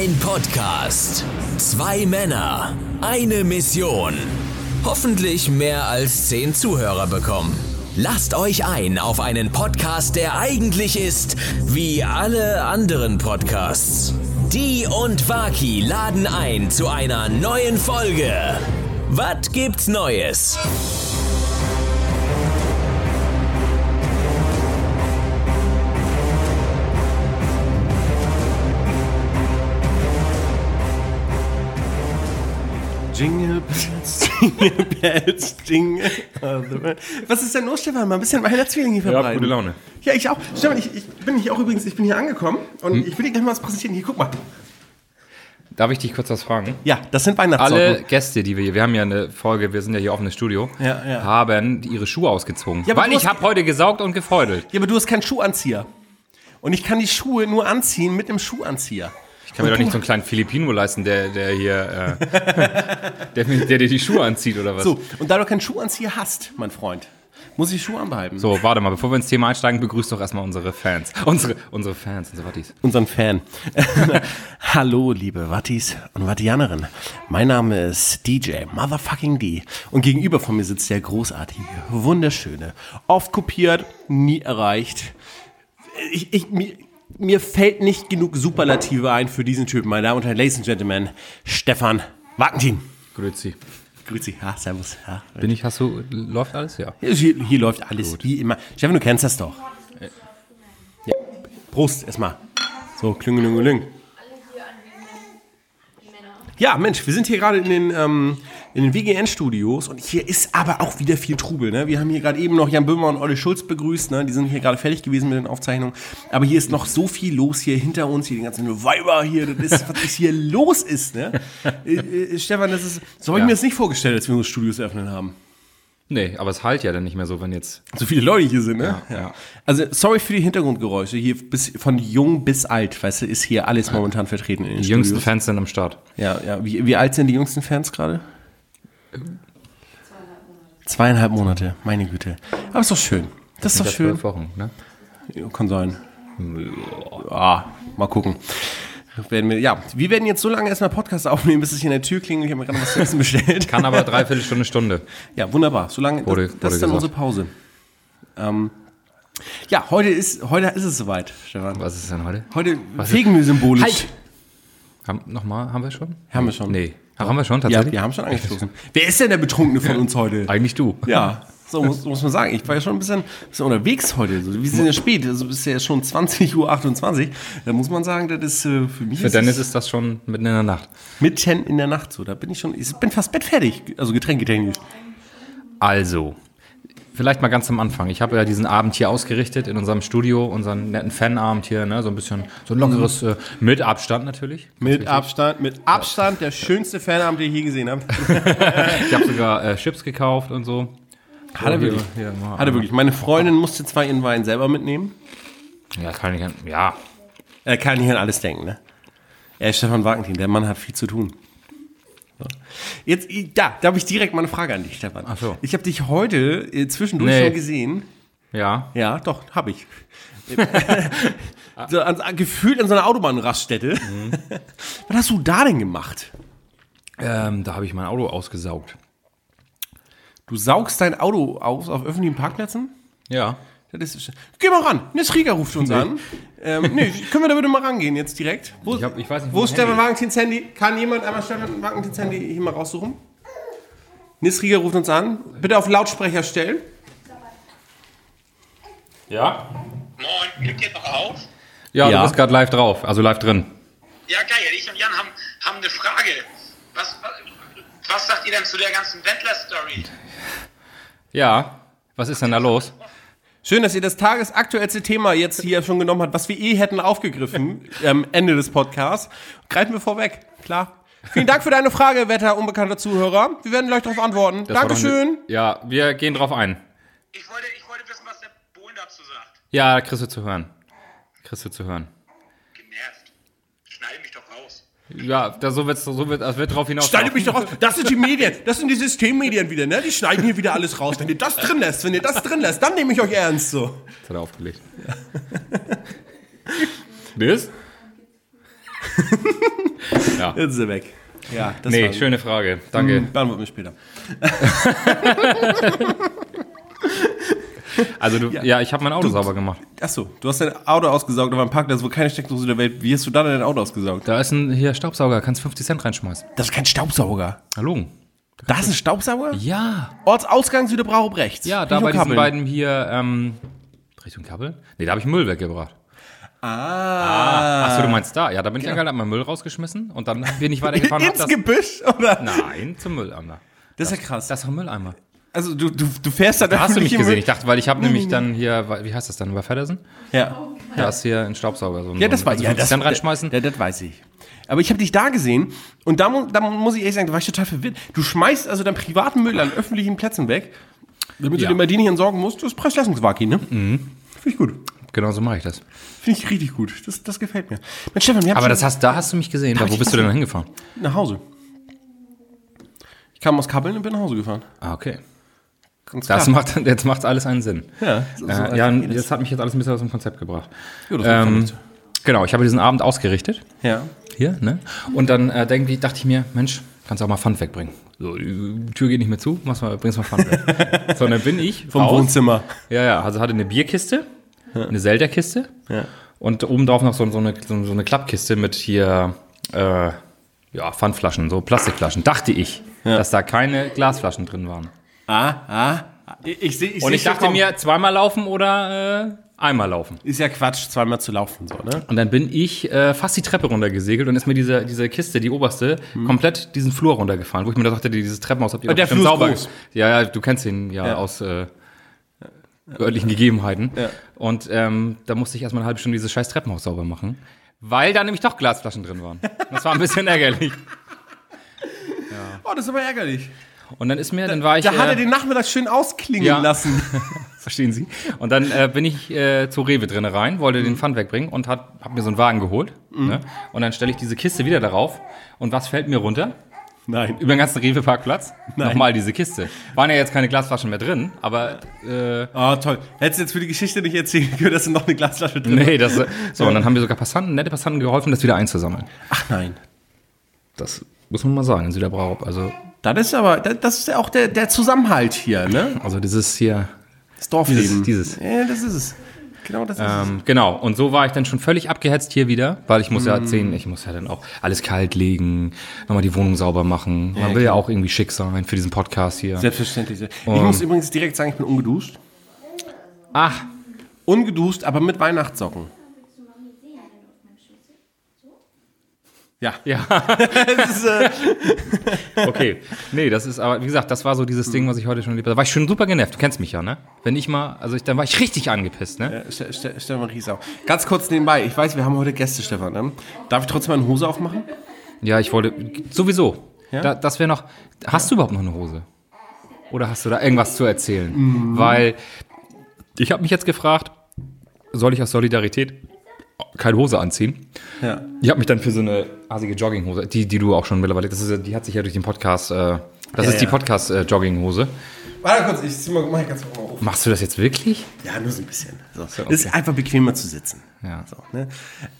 Ein Podcast. Zwei Männer. Eine Mission. Hoffentlich mehr als zehn Zuhörer bekommen. Lasst euch ein auf einen Podcast, der eigentlich ist wie alle anderen Podcasts. Die und Waki laden ein zu einer neuen Folge. Was gibt's Neues? Bells, Jingle. Was ist denn los, Stefan? Mal ein bisschen Weihnachtszwilling hier verbreiten. Ja, gute Laune. Ja, ich auch. Stefan, ich, ich bin hier auch übrigens, ich bin hier angekommen und Hm? ich will dir gleich mal was präsentieren. Hier, guck mal. Darf ich dich kurz was fragen? Ja, das sind Alle Weihnachtssocken. Gäste, die wir hier, wir haben ja eine Folge, wir sind ja hier offenes Studio, Ja, ja. haben ihre Schuhe ausgezogen. Ja, Weil ich habe heute gesaugt und gefeudelt. Ja, aber du hast keinen Schuhanzieher. Und ich kann die Schuhe nur anziehen mit dem Schuhanzieher. Ich kann mir doch nicht so einen kleinen Filipino leisten, der, der hier, äh, der, der dir die Schuhe anzieht oder was? So, und da du keinen Schuhanzieher hast, mein Freund, muss ich Schuhe anbehalten. So, warte mal, bevor wir ins Thema einsteigen, begrüßt doch erstmal unsere Fans. Unsere, unsere Fans, unsere Wattis. unseren Fan. Hallo, liebe Wattis und Wattianerinnen. Mein Name ist DJ Motherfucking D. Und gegenüber von mir sitzt der großartige, wunderschöne, oft kopiert, nie erreicht. Ich, ich, mir, mir fällt nicht genug Superlative ein für diesen Typen, meine Damen und Herren, Ladies and Gentlemen, Stefan Wagentin. Grüezi. Grüezi. Ja, servus. Ja. Bin ich, hast du, läuft alles? Ja. Hier, hier läuft alles wie immer. Stefan, du kennst das doch. Ja. Prost, erstmal. So, klüngelüngelüng. Ja, Mensch, wir sind hier gerade in den, ähm, in den WGN-Studios und hier ist aber auch wieder viel Trubel. Ne? Wir haben hier gerade eben noch Jan Böhmer und Olle Schulz begrüßt. Ne? Die sind hier gerade fertig gewesen mit den Aufzeichnungen. Aber hier ist noch so viel los hier hinter uns, hier die ganzen Weiber hier. Das ist, was hier los ist. Ne? äh, äh, Stefan, das ist, so habe ich Ja. mir das nicht vorgestellt, als wir unsere Studios eröffnet haben. Nee, aber es halt ja dann nicht mehr so, wenn jetzt. So viele Leute hier sind, ne? Ja, ja. Also, sorry für die Hintergrundgeräusche. Hier bis, von jung bis alt, weißt du, ist hier alles momentan vertreten in den Die jüngsten Studios. Fans sind am Start. Ja, ja. Wie, wie alt sind die jüngsten Fans gerade? Zweieinhalb Monate, meine Güte. Aber ist doch schön. Das ist doch schön. Wochen, ne? Kann sein. Ja, mal gucken. Werden wir, ja, wir werden jetzt so lange erstmal Podcast aufnehmen, bis es hier in der Tür klingelt. Ich habe mir gerade was zu essen bestellt. Kann aber dreiviertel Stunde, Stunde. Ja, wunderbar. Solange Wurde- das, das wurde ist dann gesagt. unsere Pause. Ähm, ja, heute ist heute ist es soweit, Stefan. Was ist denn heute? Heute fegen wir symbolisch. Halt! Haben, Nochmal, haben wir schon? Haben wir schon. Nee. Ach, haben wir schon Ja, tatsächlich? wir haben schon angestoßen. Wer ist denn der Betrunkene von uns heute? Eigentlich du. Ja, so muss, muss man sagen. Ich war ja schon ein bisschen, bisschen unterwegs heute. So, wir sind ja spät, also es ist ja schon 20.28 Uhr. Da muss man sagen, das ist äh, für mich Für Dennis ist das schon mitten in der Nacht. mitten in der Nacht so. Da bin ich schon, ich bin fast bettfertig, also getränketechnisch. Also, vielleicht mal ganz am Anfang. Ich habe ja diesen Abend hier ausgerichtet in unserem Studio, unseren netten Fanabend hier, ne? so ein bisschen, so ein lockeres, äh, mit Abstand natürlich. Mit Abstand, mit Abstand der schönste Fanabend, den ich je gesehen habe. Ich habe sogar äh, Chips gekauft und so. Hat er wirklich? mal- Hat er wirklich. Meine Freundin musste zwar ihren Wein selber mitnehmen. Ja, kann ich, ja. Er kann nicht an alles denken, ne? Er ist Stefan Wagentin, der Mann hat viel zu tun. So. Jetzt, da, da habe ich direkt mal eine Frage an dich, Stefan. Ach so. Ich habe dich heute äh, zwischendurch Nee. schon gesehen. Ja. Ja, doch, habe ich. so, an, gefühlt an so einer Autobahnraststätte. Mhm. Was hast du da denn gemacht? Ähm, da habe ich mein Auto ausgesaugt. Du saugst dein Auto aus auf öffentlichen Parkplätzen? Ja. Das ist, geh mal ran. Nils Rieger ruft uns an. Ähm, nee, können wir da bitte mal rangehen jetzt direkt? Wo, Ich hab- ich weiß nicht, wo wo ist Stefan Handy Wagentins Handy? Kann jemand einmal Stefan Wagentins Handy hier mal raussuchen? Nils Rieger ruft uns an. Bitte auf Lautsprecher stellen. Ja? Moin, nimmt ihr noch auf? Ja, Ja. du bist gerade live drauf, also live drin. Ja, geil. Ich und Jan haben, haben eine Frage. Was, was, sagt ihr denn zu der ganzen Wendler-Story? Ja. Was ist denn da los? Schön, dass ihr das tagesaktuellste Thema jetzt hier schon genommen habt, was wir eh hätten aufgegriffen am Ende des Podcasts. Greifen wir vorweg, klar. Vielen Dank für deine Frage, wetter unbekannter Zuhörer. Wir werden gleich darauf antworten. Das Dankeschön. eine- Ja, wir gehen drauf ein. Ich wollte, ich wollte wissen, was der Bohlen dazu sagt. Ja, kriegst du zu hören. Kriegst du zu hören. Genervt. Schneide mich doch raus. Ja, da, so wird's, so wird, das wird drauf hinaus. Schneide mich doch raus. Das sind die Medien. Das sind die Systemmedien wieder, ne? Die schneiden hier wieder alles raus. Wenn ihr das drin lässt, wenn ihr das drin lässt, dann nehme ich euch ernst so. Das hat er aufgelegt. Das? Ja. Jetzt ist er weg. Ja, das Nee, schöne Frage. Danke. Hm, Beantworten wir später. Also du, ja, ich habe mein Auto sauber gemacht. Achso, du hast dein Auto ausgesaugt auf einem Parkplatz, wo keine Steckdose der Welt. Wie hast du da dein Auto ausgesaugt? Da ist ein hier Staubsauger, kannst 50 Cent reinschmeißen. Das ist kein Staubsauger. Hallo. Da ist ein Staubsauger? Ja. Ortsausgang Süderbrauch rechts. Ja, da bei diesen beiden hier, ähm, Richtung Kabel? Nee, da habe ich Müll weggebracht. Ah. Achso, du meinst da? Ja, da bin ich angehalten, hab meinen Müll rausgeschmissen und dann bin ich weitergefahren. Ins das, Gebüsch, oder? nein, zum Mülleimer. Das ist ja krass. Das ist doch ein Mülleimer. Also du, du, du fährst da Da hast du mich gesehen. Ich dachte, weil ich habe nämlich dann hier, wie heißt das dann, bei Feddersen? Ja. Da ist hier ein Staubsauger. So Ja, das war ein- ja, 50 das, Cent reinschmeißen. Ja, das weiß ich. Aber ich habe dich da gesehen und da, mu- da muss ich ehrlich sagen, da war ich total verwirrt. Du schmeißt also deinen privaten Müll an öffentlichen Plätzen weg, damit Ja. du dir bei denen nicht entsorgen musst. Das ist Preis-Leistungswaki, ne? Mhm. Finde ich gut. Genau so mache ich das. Finde ich richtig gut. Das, das gefällt mir. Mensch, Stefan, wir haben Aber das hast, da hast du mich gesehen. Da, wo bist du denn hingefahren? nach Hause. Ich kam aus Kappeln und bin nach Hause gefahren. Ah, okay. Ganz Das klar. macht, jetzt macht alles einen Sinn. Ja, so- äh, ja, das hat mich jetzt alles ein bisschen aus dem Konzept gebracht. Ja, das Ähm, genau, ich habe diesen Abend ausgerichtet. ja. Hier, ne? Und dann äh, denk, dachte ich mir, Mensch, kannst du auch mal Pfand wegbringen. So, die Tür geht nicht mehr zu, machst mal, bringst mal Pfand weg. so, und dann bin ich Vom raus. Wohnzimmer. Ja, ja, also hatte eine Bierkiste, eine Selterkiste Ja. und obendrauf noch so, so, eine, so, eine Klappkiste mit hier, äh, ja, Pfandflaschen, so Plastikflaschen. Dachte ich, dass da keine Glasflaschen drin waren. Ah, ah. Ich, ich ich Und ich dachte mir, zweimal laufen oder äh, einmal laufen. Ist ja Quatsch, zweimal zu laufen, so, ne? Und dann bin ich äh, fast die Treppe runtergesegelt und ist mir diese, diese Kiste, die oberste, komplett diesen Flur runtergefallen, wo ich mir da dachte, dieses Treppenhaus habt ihr der Flur ist groß. Ja, ja, du kennst ihn ja, Ja. aus äh, örtlichen Gegebenheiten. Ja. Und ähm, da musste ich erstmal eine halbe Stunde dieses scheiß Treppenhaus sauber machen, weil da nämlich doch Glasflaschen drin waren. Das war ein bisschen ärgerlich. Oh, das ist aber ärgerlich. Und dann ist mir, dann war ich. Da hat äh, er den Nachmittag schön ausklingen ja. lassen. Verstehen Sie? Und dann äh, bin ich äh, zu Rewe drinne rein, wollte den Pfand wegbringen und hat, hab mir so einen Wagen geholt. Ne? Und dann stelle ich diese Kiste wieder darauf. Und was fällt mir runter? Nein. Über den ganzen Rewe-Parkplatz? Nochmal diese Kiste. Waren ja jetzt keine Glasflaschen mehr drin, aber äh, Oh, toll. Hättest du jetzt für die Geschichte nicht erzählen können, dass da noch eine Glasflasche drin nee, das. So, und dann haben wir sogar Passanten, nette Passanten geholfen, das wieder einzusammeln. Ach nein. Das muss man mal sagen in Süderbrauch. Also, Das ist aber, das ist ja auch der, der Zusammenhalt hier, ne? also dieses hier. Das Dorfleben. Dieses- dieses. Ja, das ist es. Genau das ist Ähm, genau, und so war ich dann schon völlig abgehetzt hier wieder, weil ich muss ja erzählen, ich muss ja dann auch alles kalt legen, nochmal die Wohnung sauber machen. Man will ja auch irgendwie schick sein für diesen Podcast hier. es. Selbstverständlich. Ich muss übrigens direkt sagen, ich bin ungeduscht. Ach, Ungeduscht, aber mit Weihnachtssocken. Ja. ja. Ist, äh, Okay. Nee, das ist aber, wie gesagt, das war so dieses Ding, was ich heute schon erlebt habe. Da war ich schon super genervt. Du kennst mich ja, ne? Wenn ich mal, also ich, dann war ich richtig angepisst, ne? Ste- Ste- Stefan Riesau. Ganz kurz nebenbei. Ich weiß, wir haben heute Gäste, Stefan. Ne? Darf ich trotzdem meine Hose aufmachen? Ja, ich wollte, sowieso. Ja? Da, das wäre noch, hast du überhaupt noch eine Hose? Oder hast du da irgendwas zu erzählen? Mhm. Weil ich habe mich jetzt gefragt, soll ich aus Solidarität keine Hose anziehen? Ja. Ich habe mich dann für so eine asige Jogginghose, die, die du auch schon mittlerweile, das ist, ja- die hat sich ja durch den Podcast, äh, das Ja, ist die ja. Podcast-Jogginghose. Warte kurz, ich zieh mal, mach ich ganz mal auf. Machst du das jetzt wirklich? Ja, nur so ein bisschen. So. So, Es ist einfach bequemer zu sitzen. Ja. So, ne?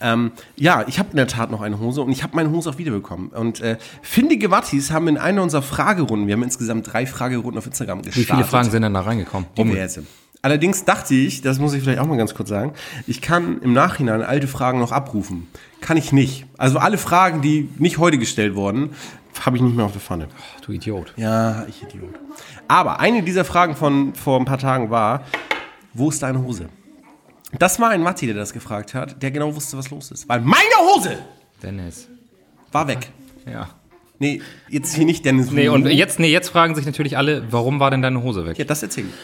ähm, ja, ich habe in der Tat noch eine Hose und ich habe meine Hose auch wiederbekommen. Und äh, findige Wattis haben in einer unserer Fragerunden, wir haben insgesamt drei Fragerunden auf Instagram gestartet. Wie viele Fragen sind denn da reingekommen? Um, Diverse. Allerdings dachte ich, das muss ich vielleicht auch mal ganz kurz sagen, ich kann im Nachhinein alte Fragen noch abrufen. Kann ich nicht. Also alle Fragen, die nicht heute gestellt wurden, habe ich nicht mehr auf der Pfanne. du Idiot. Ja, ich Idiot. Aber eine dieser Fragen von vor ein paar Tagen war, wo ist deine Hose? Das war ein Matti, der das gefragt hat, der genau wusste, was los ist. Weil meine Hose Dennis. war weg. Ja. Nee, jetzt hier nicht Dennis. Nee, und jetzt, nee, jetzt fragen sich natürlich alle, warum war denn deine Hose weg? Ja, das erzähle ich.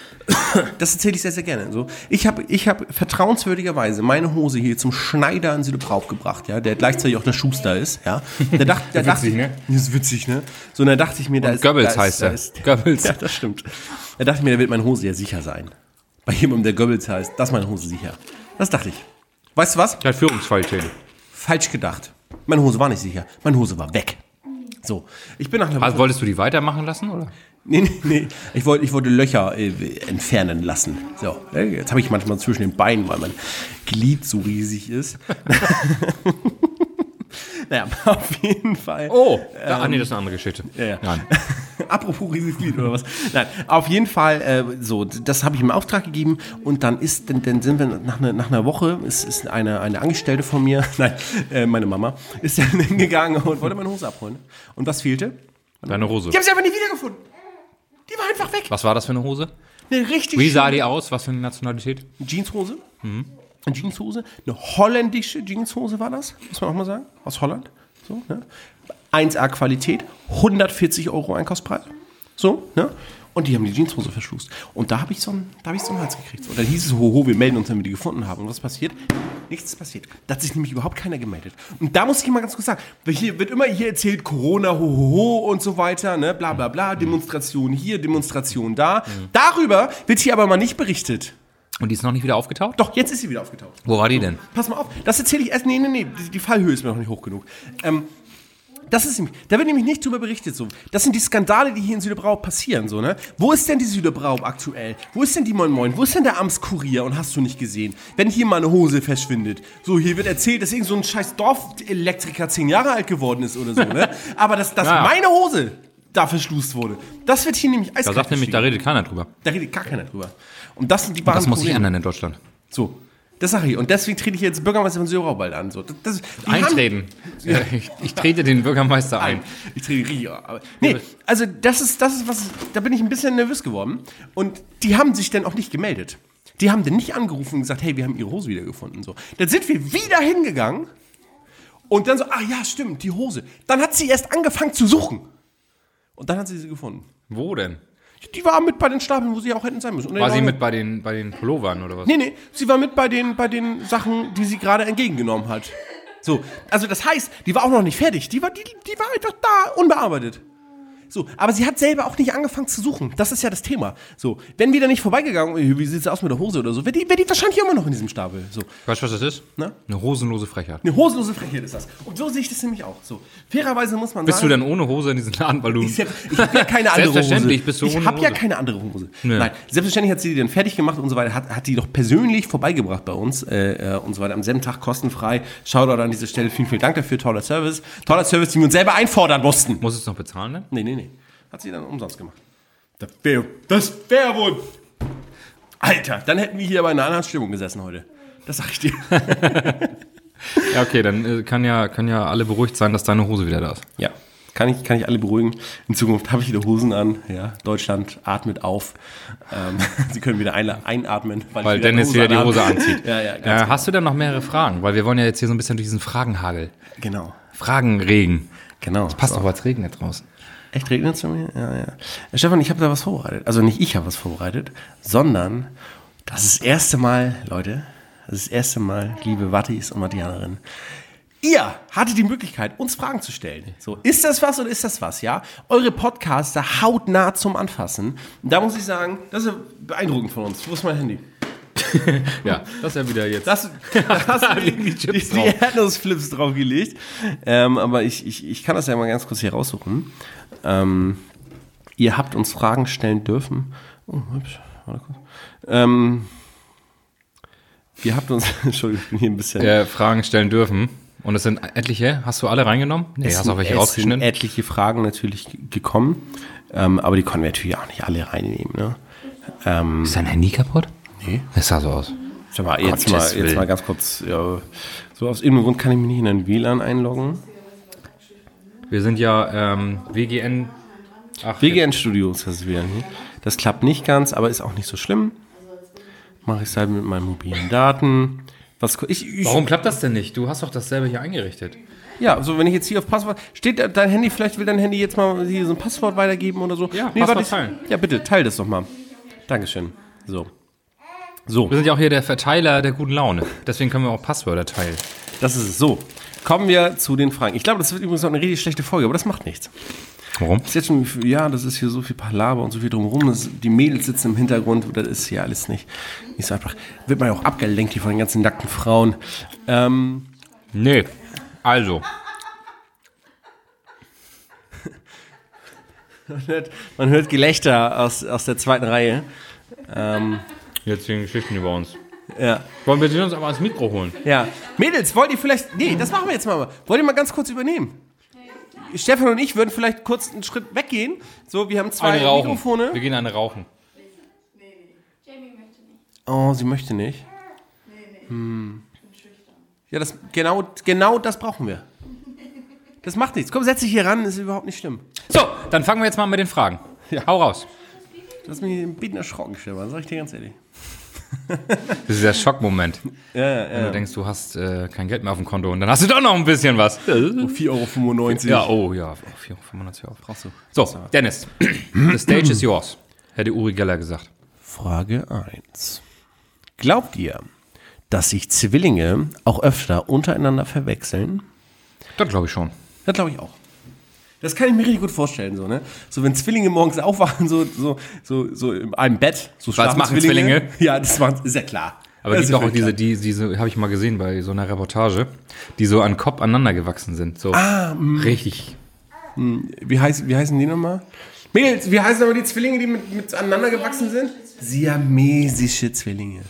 Das erzähle ich sehr, sehr gerne. So, ich habe ich hab vertrauenswürdigerweise meine Hose hier zum Schneider in Südebrauch gebracht, ja, der gleichzeitig auch der Schuster ist, ja. Der dachte, der dachte, Witzig, ne? Das ist witzig, ne? So, und da dachte ich mir, da ist Goebbels da heißt ist, da er. ist, Goebbels. Ja, das stimmt. Da dachte ich mir, da wird meine Hose ja sicher sein. Bei jemandem, der Goebbels heißt, das ist meine Hose sicher. Das dachte ich. Weißt du was? Ja, Führungsqualität. Falsch gedacht. Meine Hose war nicht sicher. Meine Hose war weg. So, ich bin nach einer Also wolltest du die weitermachen lassen, oder? Nee, nee, nee. Ich wollte, ich wollte Löcher äh, entfernen lassen. So, äh, jetzt habe ich manchmal zwischen den Beinen, weil mein Glied so riesig ist. naja, auf jeden Fall. Oh, da, ah, nee, das ist eine andere Geschichte. Ja, ja. Nein. Apropos riesiges Glied oder was? Nein, auf jeden Fall, äh, so, das habe ich im Auftrag gegeben und dann ist, dann, dann sind wir nach, einer nach einer Woche, ist, ist eine, eine Angestellte von mir, nein, äh, meine Mama, ist dann hingegangen und wollte meine Hose abholen. Und was fehlte? Deine Hose. Die haben sie einfach nie wiedergefunden. Die war einfach weg. Was war das für eine Hose? Eine richtig Wie sah die aus? Was für eine Nationalität? Jeanshose. Eine Jeanshose. Eine holländische Jeanshose war das, muss man auch mal sagen. Aus Holland. So, ne? 1A Qualität, 140 Euro Einkaufspreis. So, ne? Und die haben die Jeanshose verschlust. Und da habe ich, so einen- da ich so einen Hals gekriegt. Und dann hieß es, hoho, wir melden uns, wenn wir die gefunden haben. Und was passiert? Nichts ist passiert. Da hat sich nämlich überhaupt keiner gemeldet. Und da muss ich mal ganz kurz sagen, hier wird immer hier erzählt, Corona, hohoho und so weiter, ne? bla bla bla, Demonstration hier, Demonstration da. Darüber wird hier aber mal nicht berichtet. Und die ist noch nicht wieder aufgetaucht? Doch, jetzt ist sie wieder aufgetaucht. Wo war die denn? Pass mal auf, das erzähle ich erst. Nee, nee, nee, die, die Fallhöhe ist mir noch nicht hoch genug. Ähm, das ist nämlich, da wird nämlich nicht drüber berichtet so. Das sind die Skandale, die hier in Süderbrau passieren so, ne? Wo ist denn die Süderbrau aktuell? Wo ist denn die Moin Moin? Wo ist denn der Amtskurier und hast du nicht gesehen? Wenn hier mal eine Hose verschwindet. So, hier wird erzählt, dass irgend so ein scheiß Dorfelektriker zehn Jahre alt geworden ist oder so, ne? Aber dass, dass Ja. meine Hose da verschlust wurde, das wird hier nämlich Da eiskalt sagt nämlich, da redet keiner drüber. da redet gar keiner drüber. Und das sind die wahren Das muss sich Probleme. ändern in Deutschland. So, das sage ich. Und deswegen trete ich jetzt Bürgermeister von Süderbrau bald an. So, das, das, haben- Eintreten. Ja, ich, ich trete den Bürgermeister ein. Ich trete. Aber, nee, also das ist, das ist was, da bin ich ein bisschen nervös geworden. Und die haben sich dann auch nicht gemeldet. Die haben dann nicht angerufen und gesagt, hey, wir haben ihre Hose wiedergefunden. So. Dann sind wir wieder hingegangen und dann so, ah ja, stimmt, die Hose. Dann hat sie erst angefangen zu suchen. Und dann hat sie sie gefunden. Wo denn? Die war mit bei den Stapeln, wo sie auch hätten sein müssen. Und War sie mit bei den, bei den Pullovern oder was? Nee, nee, sie war mit bei den, bei den Sachen, die sie gerade entgegengenommen hat. So, also das heißt, die war auch noch nicht fertig. Die war, die, die war einfach da, unbearbeitet. So, aber sie hat selber auch nicht angefangen zu suchen. Das ist ja das Thema. So, wenn wir da nicht vorbeigegangen, äh, wie sieht's aus mit der Hose oder so, wäre die, wär die wahrscheinlich immer noch in diesem Stapel. So, Weißt du, was das ist? Na? Eine hosenlose Frechheit. eine hosenlose Frechheit ist das. Und so sehe ich das nämlich auch. So, fairerweise muss man Bist du sagen. denn ohne Hose in diesen Laden, weil du... Ich habe hab ja keine andere Hose. Selbstverständlich bist du Ich habe ja Hose. keine andere Hose. Nö. Nein, selbstverständlich hat sie die dann fertig gemacht und so weiter. Hat, hat die doch persönlich vorbeigebracht bei uns äh, äh, und so weiter. Am selben Tag kostenfrei. Shoutout an dieser Stelle. Vielen, vielen Dank dafür. Toller Service. Toller Service, den wir uns selber einfordern mussten. Muss es noch bezahlen, ne? Nee, nee, nee. Hat sie dann umsonst gemacht. Das wäre das wär wohl. Alter, dann hätten wir hier bei einer anderen Stimmung gesessen heute. Das sag ich dir. Ja, okay, dann äh, kann ja, kann ja alle beruhigt sein, dass deine Hose wieder da ist. Ja, kann ich, kann ich alle beruhigen. In Zukunft habe ich wieder Hosen an. Ja, Deutschland atmet auf. Ähm, Sie können wieder einla- einatmen, Weil ich eine Dennis wieder die. Hose anzieht. ja, ja, Äh, hast du denn noch mehrere Fragen? Weil wir wollen ja jetzt hier so ein bisschen durch diesen Fragenhagel. genau. Fragenregen. Genau. Passt doch als Regen da draußen. Echt regnet es bei mir? Ja, ja. Äh, Stefan, ich habe da was vorbereitet. Also nicht ich habe was vorbereitet, sondern das ist das erste Mal, Leute, das ist das erste Mal, liebe Wattis und Wattianerinnen, Ihr hattet die Möglichkeit, uns Fragen zu stellen. So, ist das was oder ist das was, ja? Eure Podcaster hautnah zum Anfassen. Da muss ich sagen, das ist beeindruckend von uns. Wo ist mein Handy? Ja, das ist ja wieder jetzt. Das, da hast du die, die die, Chips die drauf. Erdnussflips draufgelegt. Ähm, aber ich, ich, ich kann das ja mal ganz kurz hier raussuchen. Ähm, ihr habt uns Fragen stellen dürfen. Oh, hübsch. Warte kurz. Ähm, ihr habt uns, Entschuldigung, ich bin hier ein bisschen. äh, Fragen stellen dürfen. Und es sind etliche. Hast du alle reingenommen? Nee, Es hast auch welche es rausgeschnitten? sind etliche Fragen natürlich gekommen. Ähm, aber die konnten wir natürlich auch nicht alle reinnehmen. Ne? Ähm, Ist dein Handy kaputt? nee. Das sah so aus. Sag mal, jetzt, mal, jetzt Willen. mal ganz kurz. Ja, so aus irgendeinem Grund kann ich mich nicht in ein WLAN einloggen. Wir sind ja ähm, WGN. Ach, WGN Studios wieder. Ne? Das klappt nicht ganz, aber ist auch nicht so schlimm. Mache ich es halt mit meinen mobilen Daten. Was, ich, ich, Warum klappt das denn nicht? Du hast doch das selber hier eingerichtet. Ja, also wenn ich jetzt hier auf Passwort. Steht dein Handy, vielleicht will dein Handy jetzt mal hier so ein Passwort weitergeben oder so? Ja, Passwort warte, teilen. Ja, bitte, teil das doch mal. Dankeschön. So. So, Wir sind ja auch hier der Verteiler der guten Laune. Deswegen können wir auch Passwörter teilen. das ist es. So. Kommen wir zu den Fragen. Ich glaube, das wird übrigens noch eine richtig schlechte Folge, aber das macht nichts. Warum? Das ist jetzt schon, ja, das ist hier so viel Palaver und so viel drumherum. Das, die Mädels sitzen im Hintergrund, das ist hier alles nicht, nicht so einfach. Wird man ja auch abgelenkt hier von den ganzen nackten Frauen. Ähm, Nee. Also, man, hört, man hört Gelächter aus, aus der zweiten Reihe. jetzt die Geschichten über uns. Ja. Wollen wir uns aber ans Mikro holen? Ja. Mädels, wollt ihr vielleicht. Nee, das machen wir jetzt mal. Wollt ihr mal ganz kurz übernehmen? Stefan und ich würden vielleicht kurz einen Schritt weggehen. So, wir haben zwei Eine rauchen. Mikrofone. Wir gehen eine rauchen. Oh, sie möchte nicht. Hm. Ja, das, genau, genau das brauchen wir. Das macht nichts. Komm, setz dich hier ran, ist überhaupt nicht schlimm. So, dann fangen wir jetzt mal mit den Fragen. Ja. Hau raus. Du hast mich ein bisschen erschrocken, Stefan, sag ich dir ganz ehrlich. Das ist der Schockmoment. Ja, ja, Wenn du denkst, du hast äh, kein Geld mehr auf dem Konto und dann hast du doch noch ein bisschen was. 4,95 Euro. Ja, oh ja, oh, 4,95 Euro. Brauchst du. So, Dennis, the stage is yours, hätte Uri Geller gesagt. Frage 1. Glaubt ihr, dass sich Zwillinge auch öfter untereinander verwechseln? Das glaube ich schon. Das glaube ich auch. Das kann ich mir richtig gut vorstellen, so, ne? So, wenn Zwillinge morgens aufwachen, so, so, so, so in einem Bett, so schlafen machen Zwillinge? Ja, das machen, ist ja klar. Aber das es gibt auch diese, die, diese habe ich mal gesehen bei so einer Reportage, die so an Kopf aneinander gewachsen sind. So richtig. klar. Wie, heißt, wie heißen die nochmal? Mädels, wie heißen aber die Zwillinge, die mit, mit aneinander gewachsen sind? Siamesische Zwillinge.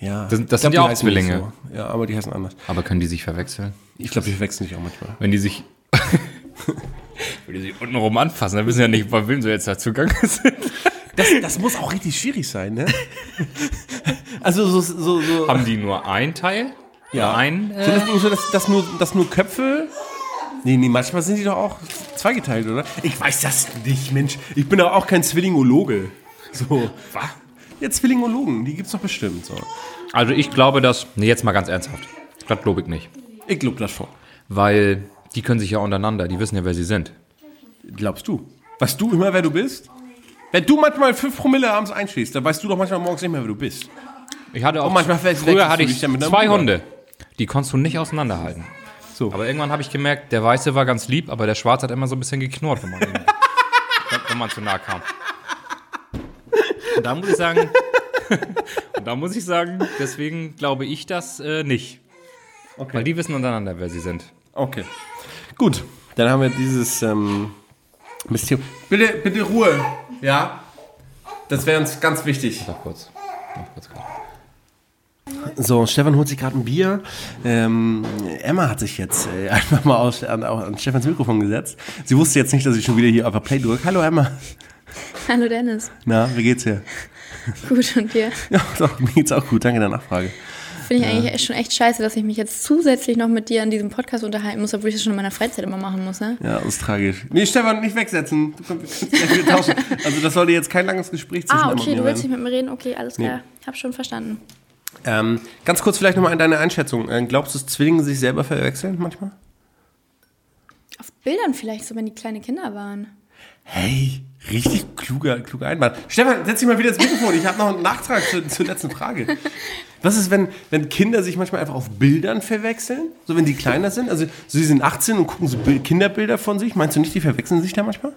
Ja. Das- das Ich sind ja auch Zwillinge. So. Ja, aber die heißen anders. Aber können die sich verwechseln? Ich glaube, die verwechseln sich auch manchmal. Wenn die sich. Wenn die sich untenrum anfassen, dann wissen ja nicht, bei wem sie jetzt da zugange sind. Das, das muss auch richtig schwierig sein, ne? Also so, so, so, Haben die nur ein Teil? Ja. Ein, äh, dass, so dass, dass, nur, dass nur Köpfe. Nee, nee, manchmal sind die doch auch zweigeteilt, oder? Ich weiß das nicht, Mensch. Ich bin doch auch kein Zwillingologe. So. was? Ja, Zwillingologen, die gibt's doch bestimmt. So. Also ich glaube, dass. Nee, jetzt mal ganz ernsthaft. Das glaube ich nicht. Ich glaub das schon. Weil die können sich ja untereinander, die wissen ja, wer sie sind. Glaubst du? Weißt du immer, wer du bist? Wenn du manchmal 5 Promille abends einschläfst, dann weißt du doch manchmal morgens nicht mehr, wer du bist. Ich hatte auch. Und manchmal früher hatte ich zwei. Hunde. Die konntest du nicht auseinanderhalten. So. Aber irgendwann habe ich gemerkt, der Weiße war ganz lieb, aber der Schwarze hat immer so ein bisschen geknurrt, wenn man, ihn, wenn man zu nah kam. Und da muss ich sagen, und da muss ich sagen, deswegen glaube ich das äh, nicht. Weil die wissen untereinander, wer sie sind. Okay. Gut, dann haben wir dieses ähm, Mysterium. Bitte, bitte Ruhe. Ja? Das wäre uns ganz wichtig. Sag kurz. Mach kurz gerade. So, Stefan holt sich gerade ein Bier. Ähm, Emma hat sich jetzt äh, einfach mal aus, an, an Stefans Mikrofon gesetzt. Sie wusste jetzt nicht, dass ich schon wieder hier auf der Play drücke. Hallo Emma. Hallo Dennis. Na, wie geht's dir? Gut, und dir? Ja, doch, mir geht's auch gut. Danke der Nachfrage. Finde ich eigentlich echt schon echt scheiße, dass ich mich jetzt zusätzlich noch mit dir an diesem Podcast unterhalten muss, obwohl ich das schon in meiner Freizeit immer machen muss, ne? Ja, das ist tragisch. Nee, Stefan, nicht wegsetzen. Du kannst gleich wieder tauschen. Also, das sollte jetzt kein langes Gespräch zwischen Ah, okay, du willst werden. nicht mit mir reden? Okay, alles klar. Hab schon verstanden. Ähm, ganz kurz vielleicht nochmal an deine Einschätzung. Äh, glaubst du, dass Zwillinge sich selber verwechseln manchmal? Auf Bildern vielleicht, so wenn die kleine Kinder waren. Hey, richtig kluger, kluger Einwand. Stefan, setz dich mal wieder ins Mikrofon. Ich habe noch einen Nachtrag zur, zur letzten Frage. Was ist, wenn, wenn Kinder sich manchmal einfach auf Bildern verwechseln? So, wenn die kleiner sind? Also, so, sie sind 18 und gucken so Bild- Kinderbilder von sich. Meinst du nicht, die verwechseln sich da manchmal?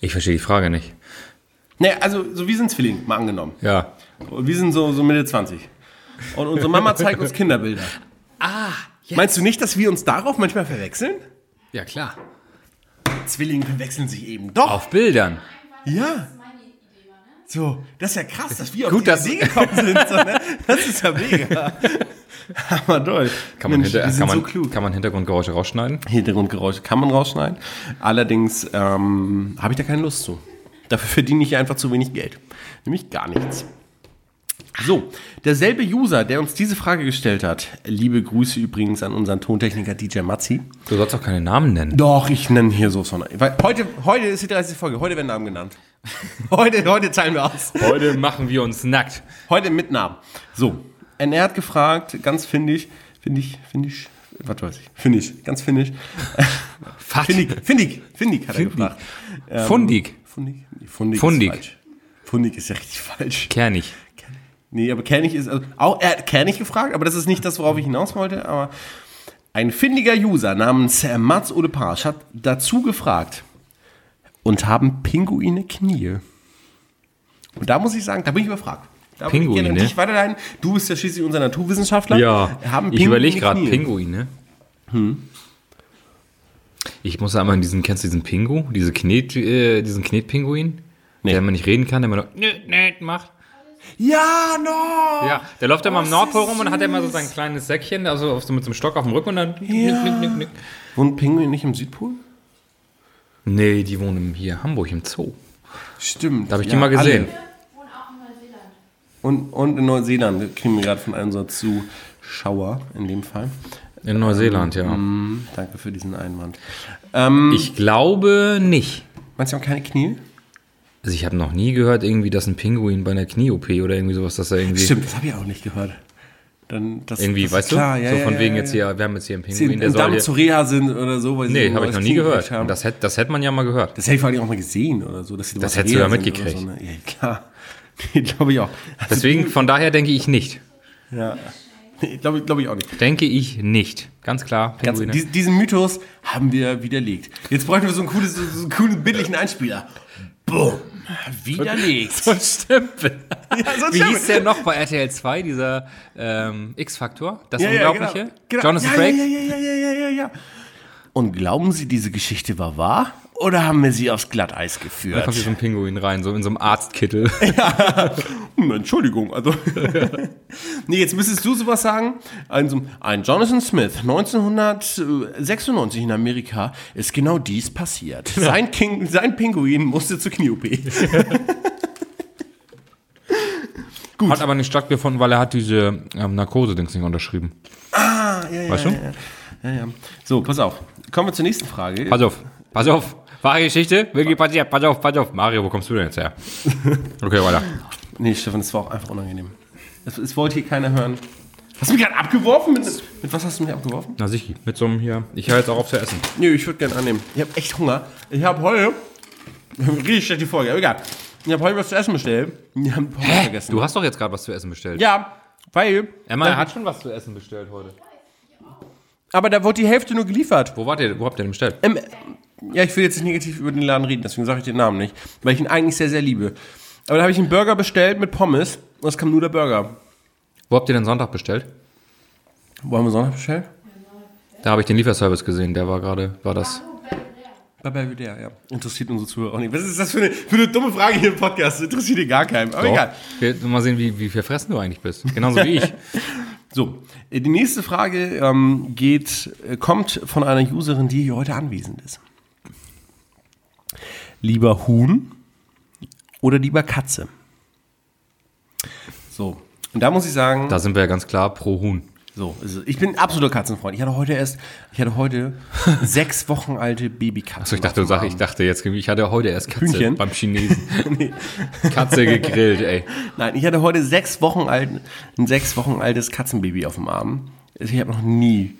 Ich verstehe die Frage nicht. Nee, also, so wir sind Zwillinge, mal angenommen. Ja. Und wir sind so, so Mitte 20. Und unsere Mama zeigt uns Kinderbilder. Ah, Meinst du nicht, dass wir uns darauf manchmal verwechseln? Ja, klar. Zwillinge verwechseln sich eben doch. Auf Bildern. Ja. So, das ist ja krass, dass wir auf Gut, die dass- Idee gekommen sind. So, ne? Das ist ja mega. Hammer toll. Kann man, Mensch, hinter, kann, man, so klug. kann man Hintergrundgeräusche rausschneiden? Hintergrundgeräusche kann man rausschneiden. Allerdings ähm, habe ich da keine Lust zu. Dafür verdiene ich einfach zu wenig Geld. Nämlich gar nichts. So, derselbe User, der uns diese Frage gestellt hat, liebe Grüße übrigens an unseren Tontechniker DJ Matzi. Du sollst auch keine Namen nennen. Doch, ich nenne hier so von. Heute, heute ist die 30. Folge, heute werden Namen genannt. Heute, heute teilen wir aus. Heute machen wir uns nackt. Heute mit Namen. So, und er hat gefragt, ganz findig, finde ich, finde ich, was weiß ich, finde ich, ganz findig. Findig, findig, findig hat er Findig. gefragt. Ähm, Fundig. Fundig? Fundig, Fundig. ist falsch. Fundig ist ja richtig falsch. Kernig. Nee, aber Kernig ist, also, auch, er hat Kernig gefragt, aber das ist nicht das, worauf ich hinaus wollte, aber ein findiger User namens Mats Ole Pasch hat dazu gefragt, und haben Pinguine Knie? Und da muss ich sagen, da bin ich überfragt. Da ich Pinguine? gerne dich weiterleiten. Du bist ja schließlich unser Naturwissenschaftler. Haben ich überlege gerade? Pinguine. Ich muss einmal an diesen, kennst du diesen Pingu? Diese Knet, äh, diesen Knetpinguin? Nee. Der immer nicht reden kann, der immer nöt macht. Ja, no! Ja, der läuft immer am Nordpol rum und hat immer so sein kleines Säckchen, also auf so mit so einem Stock auf dem Rücken und dann. Nick, nick, nick, nick. Wohnt Pinguin nicht im Südpol? Nee, die wohnen hier Hamburg im Zoo. Stimmt. Da habe ich die mal gesehen. Und, und in Neuseeland. Wir kriegen wir gerade von einem so Zuschauer in dem Fall. In Neuseeland, ja. Mhm, danke für diesen Einwand. Ich glaube nicht. Meinst du haben keine Knie? Also ich habe noch nie gehört, irgendwie, dass ein Pinguin bei einer Knie-OP oder irgendwie sowas, dass er irgendwie. Stimmt, das habe ich auch nicht gehört. Dann, das, Irgendwie, das weißt klar, du? Ja, so von ja, wegen ja, jetzt hier, wir haben jetzt hier einen Sie Pinguin, in, der soll Damm hier, zu Reha sind oder so. Weil sie Nee, habe ich noch nie gehört. das hätte das hätte man ja mal gehört. Das hätte ich vor allem auch mal gesehen oder so. Dass sie Das hättest du ja mitgekriegt. So, ne? Ja, klar. Glaube ich auch. Also, Deswegen, von daher denke ich nicht. ja. Glaube glaub ich auch nicht. Denke ich nicht. Ganz klar, Ganz, diesen Mythos haben wir widerlegt. Jetzt bräuchten wir so einen coolen, so, so einen coolen bildlichen Einspieler. Bumm. Widerlegt. so ein Stempel. so ein Wie Stempel. hieß der noch bei RTL 2, dieser ähm, X-Faktor? Das Ja, ja, Unglaubliche? genau. Genau. Jonathan ja, Frakes? Ja, ja, ja, ja, ja, ja, ja. Und glauben Sie, diese Geschichte war wahr? Oder haben wir sie aufs Glatteis Da geführt? kommt hier so ein Pinguin rein, so in so einem Arztkittel. Hm, Entschuldigung, also. nee, jetzt müsstest du sowas sagen. Also, ein Jonathan Smith, 1996 in Amerika, ist genau dies passiert. Sein, King, sein Pinguin musste zur Knie-OP. Hat aber nicht stattgefunden, weil er hat diese ähm, Narkose-Dings nicht unterschrieben. Ah, ja, ja, Weißt du? ja, ja. So, pass auf. Kommen wir zur nächsten Frage. Pass auf, pass auf. Wahre Geschichte, wirklich passiert. Pass auf, pass auf. Mario, wo kommst du denn jetzt her? Okay, weiter. Nee, Stefan, das war auch einfach unangenehm. Es, es wollte hier keiner hören. Hast du mich gerade abgeworfen? Mit, mit was hast du mich abgeworfen? Na sicher, mit so einem hier. Ich höre jetzt auch auf zu essen. Nö, ich würde gerne annehmen. Ich habe echt Hunger. Ich habe heute. Richtig schlecht die Folge, aber egal. Ich habe heute was zu essen bestellt. Wir haben Pommes vergessen. Du hast doch jetzt gerade was zu essen bestellt. ja, weil. Emma hat schon was zu essen bestellt heute. Aber da wurde die Hälfte nur geliefert. Wo wart ihr? Wo habt ihr denn bestellt? Ähm, ja, ich will jetzt nicht negativ über den Laden reden, deswegen sage ich den Namen nicht. Weil ich ihn eigentlich sehr, sehr liebe. Aber da habe ich einen Burger bestellt mit Pommes und es kam nur der Burger. Wo habt ihr denn Sonntag bestellt? Wo haben wir Sonntag bestellt? Da habe ich den Lieferservice gesehen. Der war gerade, war das. Bei Belvedere, ja. Interessiert unsere Zuhörer auch nicht. Was ist das für eine, für eine dumme Frage hier im Podcast? Interessiert hier gar keinen. Aber Doch. egal. Wir- Mal sehen, wie, wie verfressen du eigentlich bist. Genauso wie ich. So, äh, die nächste Frage ähm, geht, äh, kommt von einer Userin, die hier heute anwesend ist. Lieber Huhn oder lieber Katze? So, und da muss ich sagen, Da sind wir ja ganz klar pro Huhn. So, also ich bin absoluter Katzenfreund. Ich hatte heute erst, ich hatte heute sechs Wochen alte Babykatzen. Also ich dachte, sag, ich dachte jetzt, ich hatte heute erst Katze Hühnchen? beim Chinesen. Katze gegrillt, ey. Nein, ich hatte heute sechs Wochen alt, ein sechs Wochen altes Katzenbaby auf dem Arm. Ich habe noch nie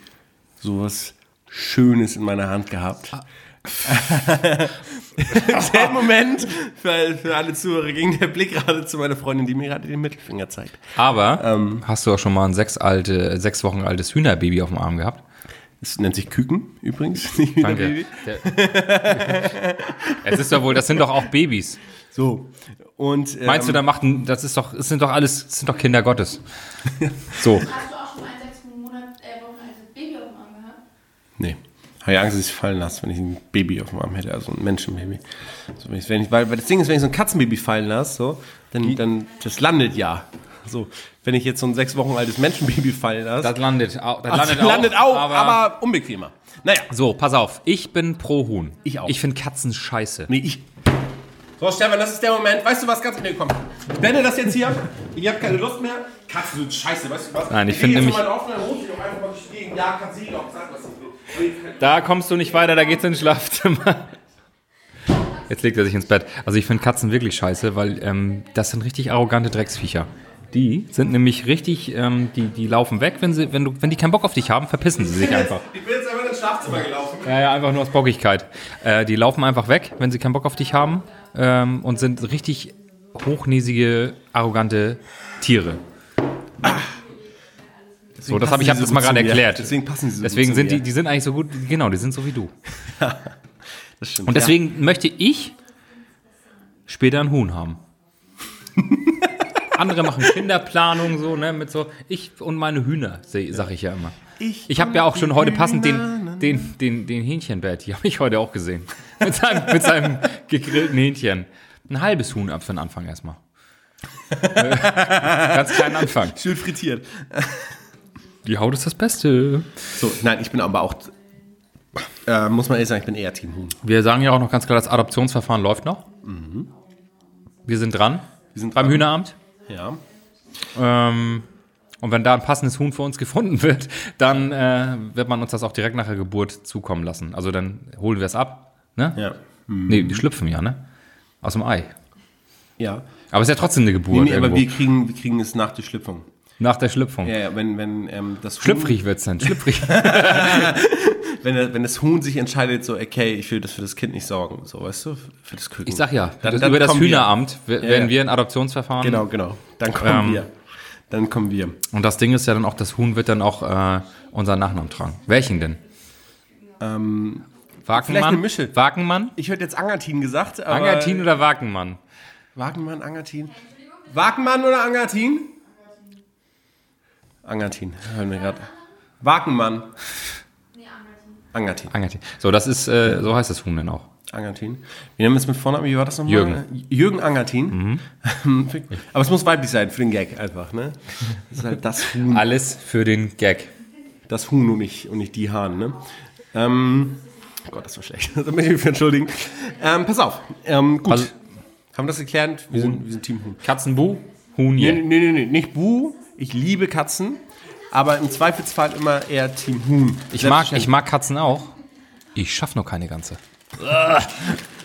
sowas Schönes in meiner Hand gehabt. Der Moment für, für alle Zuhörer ging der Blick gerade zu meiner Freundin, die mir gerade den Mittelfinger zeigt. Aber hast du auch schon mal ein sechs, alte, sechs Wochen altes Hühnerbaby auf dem Arm gehabt? Das nennt sich Küken übrigens. Nicht Hühnerbaby. Der- es ist doch wohl, das sind doch auch Babys. So. Und, ähm, Meinst du, da macht ein, das ist doch, es sind doch alles, es sind doch Kinder Gottes. So. Hast du auch schon ein sechs Monat, äh, Wochen altes Baby auf dem Arm gehabt? Nee. Habe ich Angst, dass ich es fallen lasse, wenn ich ein Baby auf dem Arm hätte, also ein Menschenbaby. So, wenn ich, wenn ich, weil, weil das Ding ist, wenn ich so ein Katzenbaby fallen lasse, so, dann, dann, das landet ja. So, wenn ich jetzt so ein sechs Wochen altes Menschenbaby fallen lasse, Das landet, au- das das landet, landet, auch, auch, aber, unbequemer. Naja, So, pass auf. Ich bin pro Huhn. Ich auch. Ich finde Katzen scheiße. nee, ich. So, Stefan, das ist der Moment. Weißt du was, ganz nee, komm. Ich beende das jetzt hier. Ich habe keine Lust mehr. Katzen sind scheiße, weißt du was? Nein, ich geh finde jetzt nämlich- mal auf, dann ich doch einfach mal Gegend. Ja, kann sie doch, sag was ich. Da kommst du nicht weiter, da geht's ins Schlafzimmer. Jetzt legt er sich ins Bett. Also ich finde Katzen wirklich scheiße, weil ähm, das sind richtig arrogante Drecksviecher. Die sind nämlich richtig, ähm, die, die laufen weg, wenn, sie, wenn, du, wenn die keinen Bock auf dich haben, verpissen sie sich einfach. Ich bin jetzt einfach ins Schlafzimmer gelaufen. Ja, ja, einfach nur aus Bockigkeit. Äh, die laufen einfach weg, wenn sie keinen Bock auf dich haben ähm, und sind richtig hochnäsige, arrogante Tiere. So, das habe ich hab passen das mal so gerade erklärt. Deswegen passen sie so Deswegen sind die, die sind eigentlich so gut, genau, die sind so wie du. Das stimmt. Und deswegen möchte ich später ein Huhn haben. Andere machen Kinderplanung so, ne, mit so, ich und meine Hühner, se- sag ich ja immer. Ich Ich habe ja auch schon heute passend den, den, den, den Hähnchenbett, die habe ich heute auch gesehen. Mit seinem, mit seinem gegrillten Hähnchen. Ein halbes Huhn ab für den Anfang erstmal. Ganz kleinen Anfang. Schön frittiert. Die Haut ist das Beste. So, nein, ich bin aber auch, äh, muss man ehrlich sagen, ich bin eher Team Huhn. Wir sagen ja auch noch ganz klar, das Adoptionsverfahren läuft noch. Wir sind dran. Wir sind beim dran. Hühneramt. Ja. Ähm, und wenn da ein passendes Huhn für uns gefunden wird, dann äh, wird man uns das auch direkt nach der Geburt zukommen lassen. Also dann holen wir es ab. Ne? Ja. Nee, die schlüpfen ja, ne? Aus dem Ei. Ja. Aber es ist ja trotzdem eine Nee, Geburt. nee, aber irgendwo. wir kriegen, wir kriegen es nach der Schlüpfung. Nach der Schlüpfung. Ja, ja, wenn, wenn ähm, das Huhn, Schlüpfrig wird's dann. Schlüpfrig. wenn, wenn das Huhn sich entscheidet, so, okay, ich will das für das Kind nicht sorgen, so, weißt du, für das Küken. Ich sag ja, Dann- das, dann über das wir. Hühneramt w- Ja, werden ja. wir ein Adoptionsverfahren. Genau, genau. Dann kommen Ähm, wir. Dann kommen wir. Und das Ding ist ja dann auch, das Huhn wird dann auch äh, unseren Nachnamen tragen. Welchen denn? Ähm, Wagenmann? vielleicht eine Mische. Wagenmann? Ich hätte jetzt Angertin gesagt, aber... Angertin oder Wagenmann? Wagenmann, Angertin. Wagenmann oder Angertin? Angertin, hören wir gerade. Wagenmann. Angertin. Angertin. So, das ist, äh, so heißt das Huhn dann auch. Angertin. Wir nennen es mit Vornamen, wie war das nochmal? Jürgen. Mhm. Jürgen Angertin. Aber es muss weiblich sein, für den Gag einfach, ne? Das ist halt das Huhn, Alles für den Gag. das Huhn und nicht, und nicht die Hahn, ne? Ähm, oh Gott, das war schlecht. Da möchte ich mich für entschuldigen. Ähm, pass auf. Ähm, gut. Also- Haben wir das geklärt? Wir sind, wir sind Team Huhn. Katzenbu, Huhn Nee, je. nee, nee, nee, nicht Bu. Ich liebe Katzen, aber im Zweifelsfall immer eher Team Huhn. Ich mag, ich mag Katzen auch. Ich schaff noch keine ganze.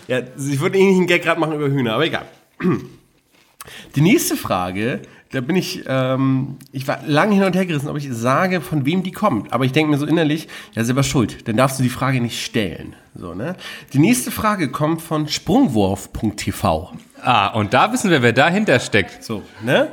Ja, ich würde eigentlich einen Gag gerade machen über Hühner, aber egal. Die nächste Frage, da bin ich, ähm, ich war lange hin und her gerissen, ob ich sage, von wem die kommt. Aber ich denke mir so innerlich, ja, selber schuld. Dann darfst du die Frage nicht stellen. So, ne? Die nächste Frage kommt von sprungwurf.tv. Ah, und da wissen wir, wer dahinter steckt. So, ne?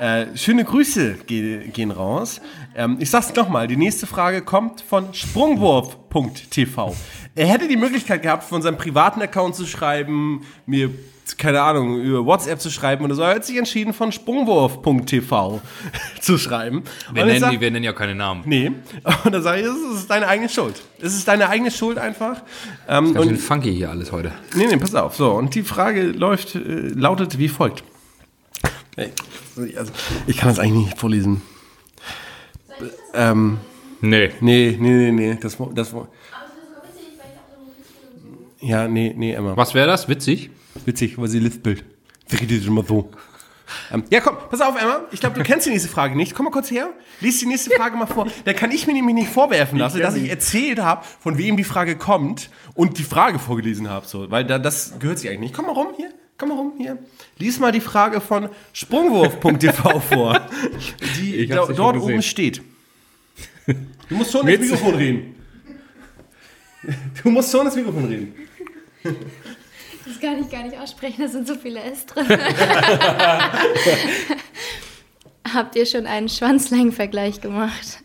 Äh, schöne Grüße ge gehen raus. Ähm, ich sag's nochmal, die nächste Frage kommt von sprungwurf.tv. Er hätte die Möglichkeit gehabt, von seinem privaten Account zu schreiben, mir, keine Ahnung, über WhatsApp zu schreiben oder so. Er hat sich entschieden, von sprungwurf.tv zu schreiben. Wir nennen, sag- die, wir nennen ja keine Namen. Nee. Und dann sage ich, es ist deine eigene Schuld. Es ist deine eigene Schuld einfach. Ähm, Ganz und schön funky hier alles heute. Nee, nee, pass auf. So, und die Frage läuft, äh, lautet wie folgt. Also, ich kann das eigentlich nicht vorlesen. Ähm, Nee. nee, nee, nee, nee. Das, das, ja, nee, nee, Emma. Was wäre das? Witzig? Witzig, weil sie lispelt. Sie redet immer so. Ähm, ja, komm, pass auf, Emma. Ich glaube, du kennst die nächste Frage nicht. Komm mal kurz her. Lies die nächste Frage mal vor. Da kann ich mir nämlich nicht vorwerfen lassen, dass ich erzählt habe, von wem die Frage kommt und die Frage vorgelesen habe. So, weil da, das gehört sich eigentlich nicht. Komm mal rum hier. Komm mal rum hier. Lies mal die Frage von sprungwurf.tv vor, die da, dort oben steht. Du musst schon ins Mikrofon reden. Du musst schon ins Mikrofon reden. Das kann ich gar nicht aussprechen, da sind so viele S drin. Habt ihr schon einen Schwanzlängenvergleich gemacht?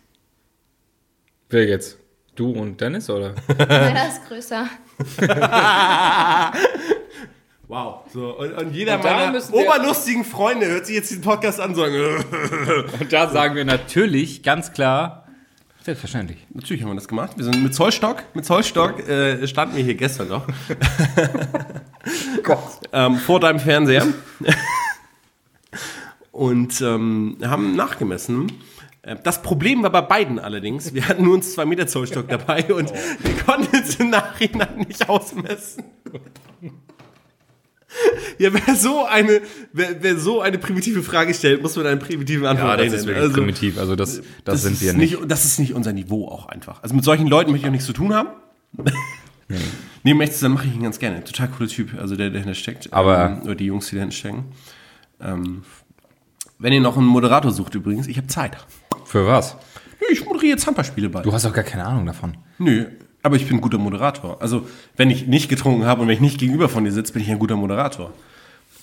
Wer jetzt? Du und Dennis, oder? Meiner ist größer. Wow. So, und, und jeder Und meiner oberlustigen Freunde hört sich jetzt diesen Podcast an und sagen, Und da sagen wir natürlich ganz klar, selbstverständlich. natürlich haben wir das gemacht. Wir sind mit Zollstock, mit Zollstock äh, standen wir hier gestern noch. ähm, vor deinem Fernseher. und ähm, haben nachgemessen. Äh, Das Problem war bei beiden allerdings, wir hatten nur uns zwei Meter Zollstock dabei und wir konnten es im Nachhinein nicht ausmessen. Ja, wer so eine, wer, wer so eine primitive Frage stellt, muss mit einer primitiven Antwort Ja, das rechnen. ist wirklich Also, primitiv. Also das, das, das sind wir nicht. Das ist nicht unser Niveau auch einfach. Also mit solchen Leuten möchte ich auch nichts zu tun haben. nee, um echt zu sein, mache ich ihn ganz gerne. Total cooler Typ, also der, der dahinter steckt. Aber- Ähm, oder die Jungs, die dahinter stecken. Ähm, wenn ihr noch einen Moderator sucht übrigens, ich habe Zeit. Für was? Nö, Ich moderiere jetzt Handballspiele bei. Du hast doch gar keine Ahnung davon. Nö, aber ich bin ein guter Moderator. Also, wenn ich nicht getrunken habe und wenn ich nicht gegenüber von dir sitze, bin ich ein guter Moderator.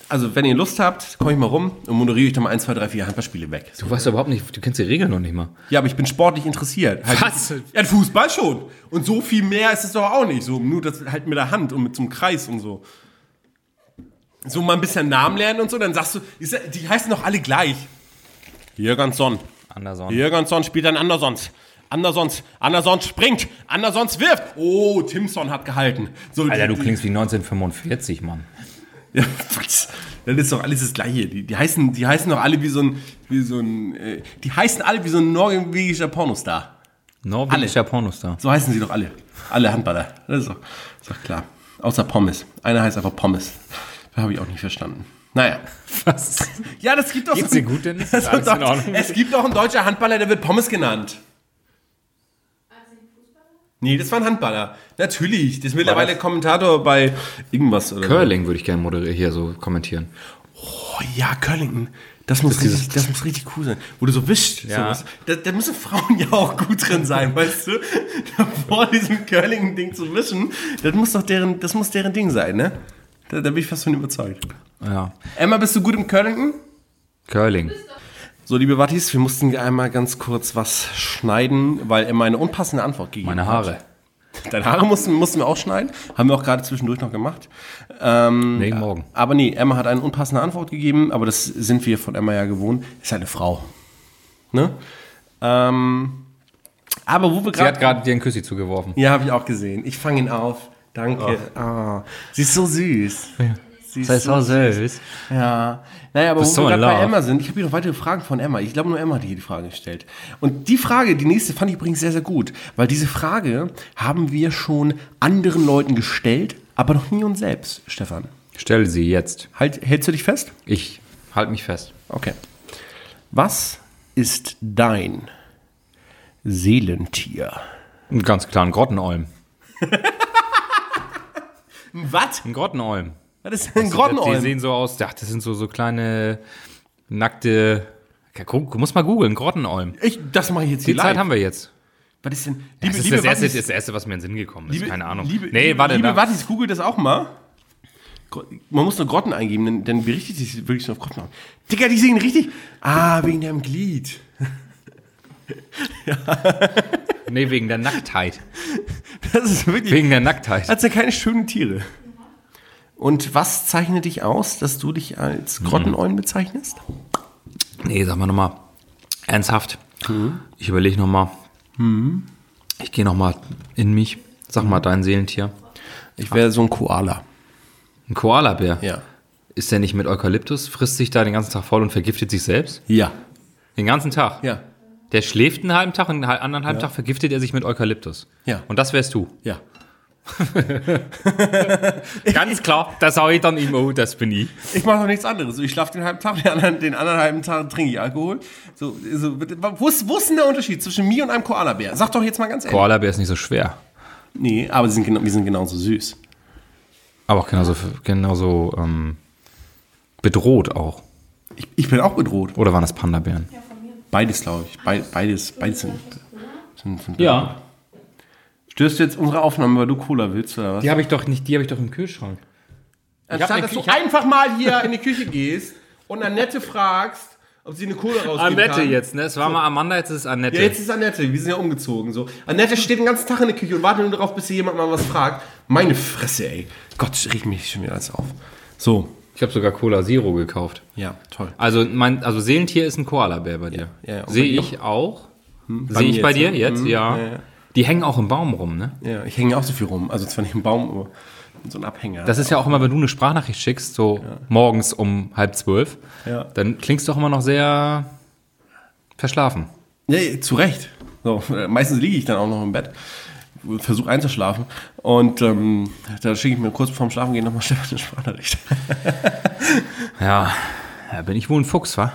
Also, wenn ihr Lust habt, komme ich mal rum und moderiere ich dann mal 1, 2, 3, 4 Handballspiele weg. Du weißt überhaupt nicht, du kennst die Regeln noch nicht mal. Ja, aber ich bin sportlich interessiert. Halt, Was? Ja, Fußball schon. Und so viel mehr ist es doch auch nicht. So, nur das halt mit der Hand und mit so einem Kreis und so. So mal ein bisschen Namen lernen und so, dann sagst du, die heißen doch alle gleich. Jürgensson. Anderson. Jürgensson spielt dann Andersons. Andersons, Andersons springt, Andersons wirft. Oh, Timson hat gehalten. So, Alter, die- du klingst wie 1945, Mann. Ja, was? Das ist doch alles das Gleiche. Die, die, heißen, die heißen doch alle wie so ein, wie so ein, äh, die heißen alle wie so ein norwegischer Pornostar. Norwegischer Pornostar. So heißen sie doch alle. Alle Handballer. Das ist doch, ist doch klar. Außer Pommes. Einer heißt einfach Pommes. Das habe ich auch nicht verstanden. Naja. Was? Ja, das gibt doch Geht's so dir gut, Dennis? Das in doch, Ordnung? es gibt doch einen deutscher Handballer, der wird Pommes genannt. Nee, das war ein Handballer. Natürlich. Das ist mittlerweile das- Kommentator bei irgendwas oder Curling würde ich gerne moderieren, hier so kommentieren. so. Oh ja, Curlington. Das muss, dieses- richtig, das muss richtig cool sein. Wo du so wischst. Ja. Da, da müssen Frauen ja auch gut drin sein, weißt du? Da vor diesem Curling-Ding zu wischen, das muss doch deren, das muss deren Ding sein, ne? Da, da bin ich fast von überzeugt. Ja. Emma, bist du gut im Curlington? Curling. So, liebe Wattis, wir mussten einmal ganz kurz was schneiden, weil Emma eine unpassende Antwort gegeben Meine hat. Haare. Deine Haare mussten, mussten wir auch schneiden. Haben wir auch gerade zwischendurch noch gemacht. Ähm, Nee, morgen. Aber nee, Emma hat eine unpassende Antwort gegeben, aber das sind wir von Emma ja gewohnt. Ist halt eine Frau. Ne? Ähm, aber wo wir Sie hat gerade. gerade dir einen Küssi zugeworfen. Ja, habe ich auch gesehen. Ich fange ihn auf. Danke. Ah, sie ist so süß. Sie ist so süß. ja. Naja, aber wo wir gerade bei. Emma sind, ich habe hier noch weitere Fragen von Emma. Ich glaube, nur Emma hat hier die Frage gestellt. Und die Frage, die nächste, fand ich übrigens sehr, sehr gut. Weil diese Frage haben wir schon anderen Leuten gestellt, aber noch nie uns selbst, Stefan. Stell sie jetzt. Halt, hältst du dich fest? Ich halte mich fest. Okay. Was ist dein Seelentier? Ein Ganz klar, ein Grottenolm. Was? Ein Grottenolm. Das ist ein Die Grottenolm. sehen so aus, ja, das sind so, so kleine, nackte. Ja, du musst mal googeln, Grottenolm. Ich, das mache ich jetzt Die Zeit live. haben wir jetzt. Was ist denn? Das ist das, erste, Wattis- das erste, was mir in den Sinn gekommen ist. Liebe, Keine Ahnung. Liebe, nee, liebe, warte. Liebe da, Wattis, google das auch mal. Man muss nur Grotten eingeben, dann, dann berichtet sich wirklich so auf Grotten. Digga, die sehen richtig. Ah, wegen deinem Glied. nee, wegen der Nacktheit. Das ist wirklich. Wegen der Nacktheit. Sind ja keine schönen Tiere. Und was zeichnet dich aus, dass du dich als Grottenolm bezeichnest? Nee, sag mal nochmal. Ernsthaft. Ich überlege nochmal. Ich gehe nochmal in mich. Sag mal dein Seelentier. Ich wäre so ein Koala. Ein Koalabär. Ja. Ist der nicht mit Eukalyptus? Frisst sich da den ganzen Tag voll und vergiftet sich selbst? Ja. Den ganzen Tag? Ja. Der schläft einen halben Tag und einen anderen halben Tag vergiftet er sich mit Eukalyptus. Ja. Und das wärst du. Ja. Ganz klar, das sage ich dann immer, das bin ich. Ich mache doch nichts anderes. Ich schlafe den halben Tag, den anderen, den anderen halben Tag trinke ich Alkohol. So, so, wo, ist, wo ist denn der Unterschied zwischen mir und einem Koalabär? Sag doch jetzt mal ganz ehrlich. Koalabär ist nicht so schwer. Nee, aber sie sind, genau- wir sind genauso süß. Aber auch genauso, genauso ähm, bedroht auch. Ich, ich bin auch bedroht. Oder waren das Panda-Bären? Beides, glaube ich. Be beides, beides sind, sind, sind Ja. Störst du jetzt unsere Aufnahme, weil du Cola willst, oder was? Die habe ich doch nicht, die habe ich doch im Kühlschrank. Anstatt, hab dass du einfach mal hier in die Küche gehst und Annette fragst, ob sie eine Cola rausgeben Annette kann. jetzt, ne? Es war mal Amanda, jetzt ist es Annette. Ja, jetzt ist Annette, wir sind ja umgezogen. So. Annette steht den ganzen Tag in der Küche und wartet nur darauf, bis hier jemand mal was fragt. Meine Fresse, ey. Gott, riecht mich schon wieder alles auf. So. Ich habe sogar Cola Zero gekauft. Ja, toll. Also mein, also Seelentier ist ein Koalabär bei dir. Ja, ja, Sehe ich auch. bei Sehe ich bei jetzt, dir ne? jetzt, ja. ja, ja. Die hängen auch im Baum rum, ne? Ja, ich hänge auch so viel rum. Also zwar nicht im Baum, aber so einem Abhänger. Das ist ja auch immer, wenn du eine Sprachnachricht schickst, so morgens um halb zwölf, Ja. dann klingst du auch immer noch sehr verschlafen. Ja, ja, zu Recht. So, äh, meistens liege ich dann auch noch im Bett, versuche einzuschlafen und ähm, da schicke ich mir kurz vorm Schlafen gehen nochmal schnell eine Sprachnachricht. Ja, da bin ich wohl ein Fuchs, wa?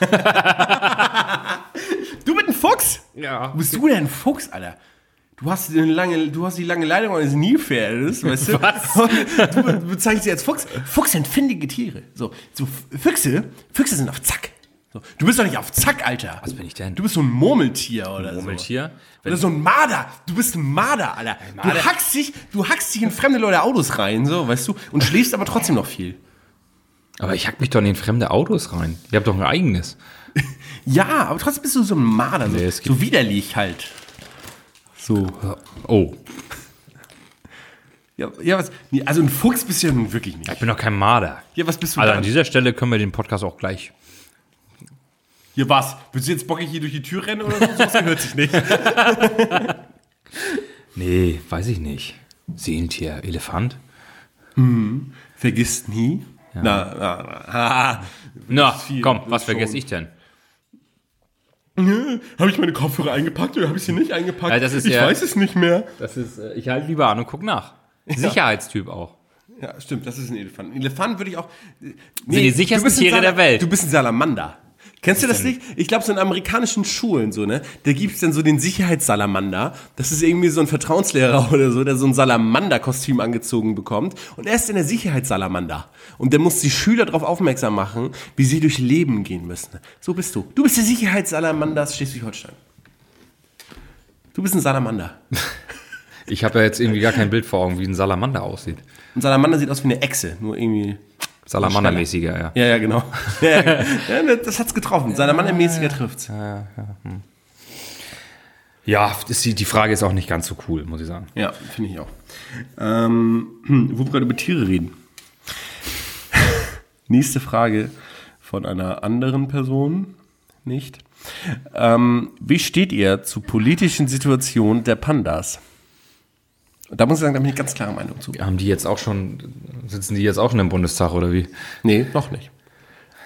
Du Fuchs? Ja. Bist du denn ein Fuchs, Alter? Du hast, eine lange, du hast die lange Leitung eines Nilpferdes, weißt du? Was? Du be- bezeichnest sie als Fuchs. Fuchs sind findige Tiere. So, so Füchse, Füchse sind auf Zack. So, du bist doch nicht auf Zack, Alter. Was bin ich denn? Du bist so ein Murmeltier oder so. Murmeltier? Oder so ein Marder. Du bist ein Marder, Alter. Du Marder. hackst dich, du hackst dich in fremde Leute Autos rein, so, weißt du, und schläfst aber trotzdem noch viel. Aber ich hack mich doch in fremde Autos rein. Ihr habt doch ein eigenes. Ja, aber trotzdem bist du so ein Marder, so, Nee, so widerlich halt. So. Oh, Ja, ja was, nee, also ein Fuchs bist du ja nun wirklich nicht. ich bin doch kein Marder. Ja, was bist du Also dann? an dieser Stelle können wir den Podcast auch gleich. Hier was? Willst du jetzt bockig hier durch die Tür rennen oder so? Sowas gehört sich nicht. Nee, weiß ich nicht. Seelentier, Elefant? Vergisst nie. Na, na, na, Na, viel, komm, das was vergesse ich denn? Habe ich meine Kopfhörer eingepackt oder habe ich sie nicht eingepackt? Ja, das ist ich ja- weiß es nicht mehr. Das ist, äh, ich halte lieber an und guck nach. Sicherheitstyp auch. Ja, stimmt, das ist ein Elefant. Ein Elefant würde ich auch. Nee, die sichersten du bist ein Tiere der Welt. Du bist ein Salamander. Kennst du das nicht? Ich glaube, so in amerikanischen Schulen so, ne? Da gibt's dann so den Sicherheitssalamander. Das ist irgendwie so ein Vertrauenslehrer oder so, der so ein Salamander-Kostüm angezogen bekommt. Und er ist in der Sicherheitssalamander. Und der muss die Schüler darauf aufmerksam machen, wie sie durch Leben gehen müssen. So bist du. Du bist der Sicherheitssalamander Schleswig-Holstein. Du bist ein Salamander. Ich habe ja jetzt irgendwie gar kein Bild vor Augen, wie ein Salamander aussieht. Ein Salamander sieht aus wie eine Echse, nur irgendwie Salamandermäßiger, ja. Ja, ja, genau. ja, ja, ja, das hat's getroffen. Seiner Mann-mäßiger trifft's. Ja, das, die die Frage ist auch nicht ganz so cool, muss ich sagen. Ja, finde ich auch. Ähm, wo wir gerade über Tiere reden. Nächste Frage von einer anderen Person. Nicht. Ähm, wie steht ihr zu politischen Situationen der Pandas? Und Da muss ich sagen, da bin ich ganz klare Meinung zu. Haben die jetzt auch schon, sitzen die jetzt auch schon im Bundestag oder wie? Nee, noch nicht.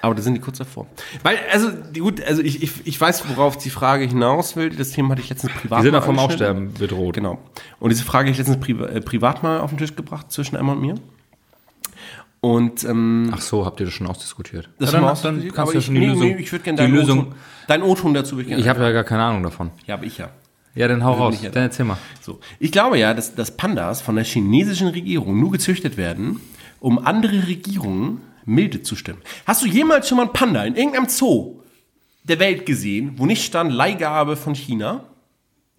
Aber da sind die kurz davor. Weil, also, die, gut, also ich, ich, ich weiß, worauf die Frage hinaus will. Das Thema hatte ich letztens privat Die sind mal doch vom. Aussterben bedroht. Genau. Und diese Frage habe ich letztens priva äh, privat mal auf den Tisch gebracht zwischen Emma und mir. Und ähm, Ach so, habt ihr das schon ausdiskutiert? das ja, war dann, auch- dann aber kannst du ja ich, schon die nee, Lösung. Nee, ich würde gerne die deinen Lösung. O-Ton, dazu würde ich gerne. Ich habe ja gar keine Ahnung davon. ja, aber ich ja. Ja, dann hau Also raus. Dann erzähl mal. So. Ich glaube ja, dass, dass Pandas von der chinesischen Regierung nur gezüchtet werden, um andere Regierungen milde zu stimmen. Hast du jemals schon mal einen Panda in irgendeinem Zoo der Welt gesehen, wo nicht stand Leihgabe von China?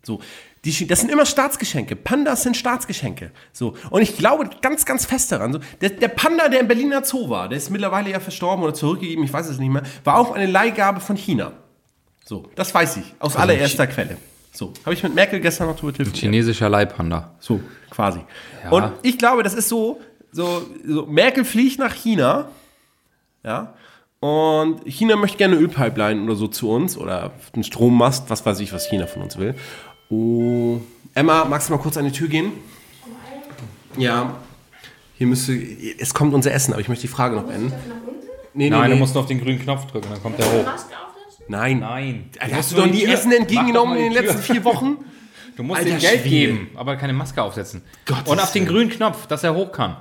So. Die, das sind immer Staatsgeschenke. Pandas sind Staatsgeschenke. So. Und ich glaube ganz, ganz fest daran. So. Der, der Panda, der im Berliner Zoo war, der ist mittlerweile ja verstorben oder zurückgegeben, ich weiß es nicht mehr, war auch eine Leihgabe von China. So. Das weiß ich. Aus allererster Quelle. So. Habe ich mit Merkel gestern noch drüber telefoniert. Chinesischer Leihpanda. So, quasi. Und ich glaube, das ist so, so, so, Merkel fliegt nach China, ja, und China möchte gerne eine Ölpipeline oder so zu uns oder einen Strommast, was weiß ich, was China von uns will. Oh, Emma, magst du mal kurz an die Tür gehen? Ja, hier müsste, es kommt unser Essen, aber ich möchte die Frage noch beenden. Nee, nee, Nein, nee. du musst auf den grünen Knopf drücken, dann kommt der hoch. Nein. Nein. Alter, hast du doch nie Essen entgegengenommen in den letzten vier Wochen? Du musst Alter ihm Geld Schwede. geben, aber keine Maske aufsetzen. Gottes Und auf den grünen Knopf, dass er hoch kann.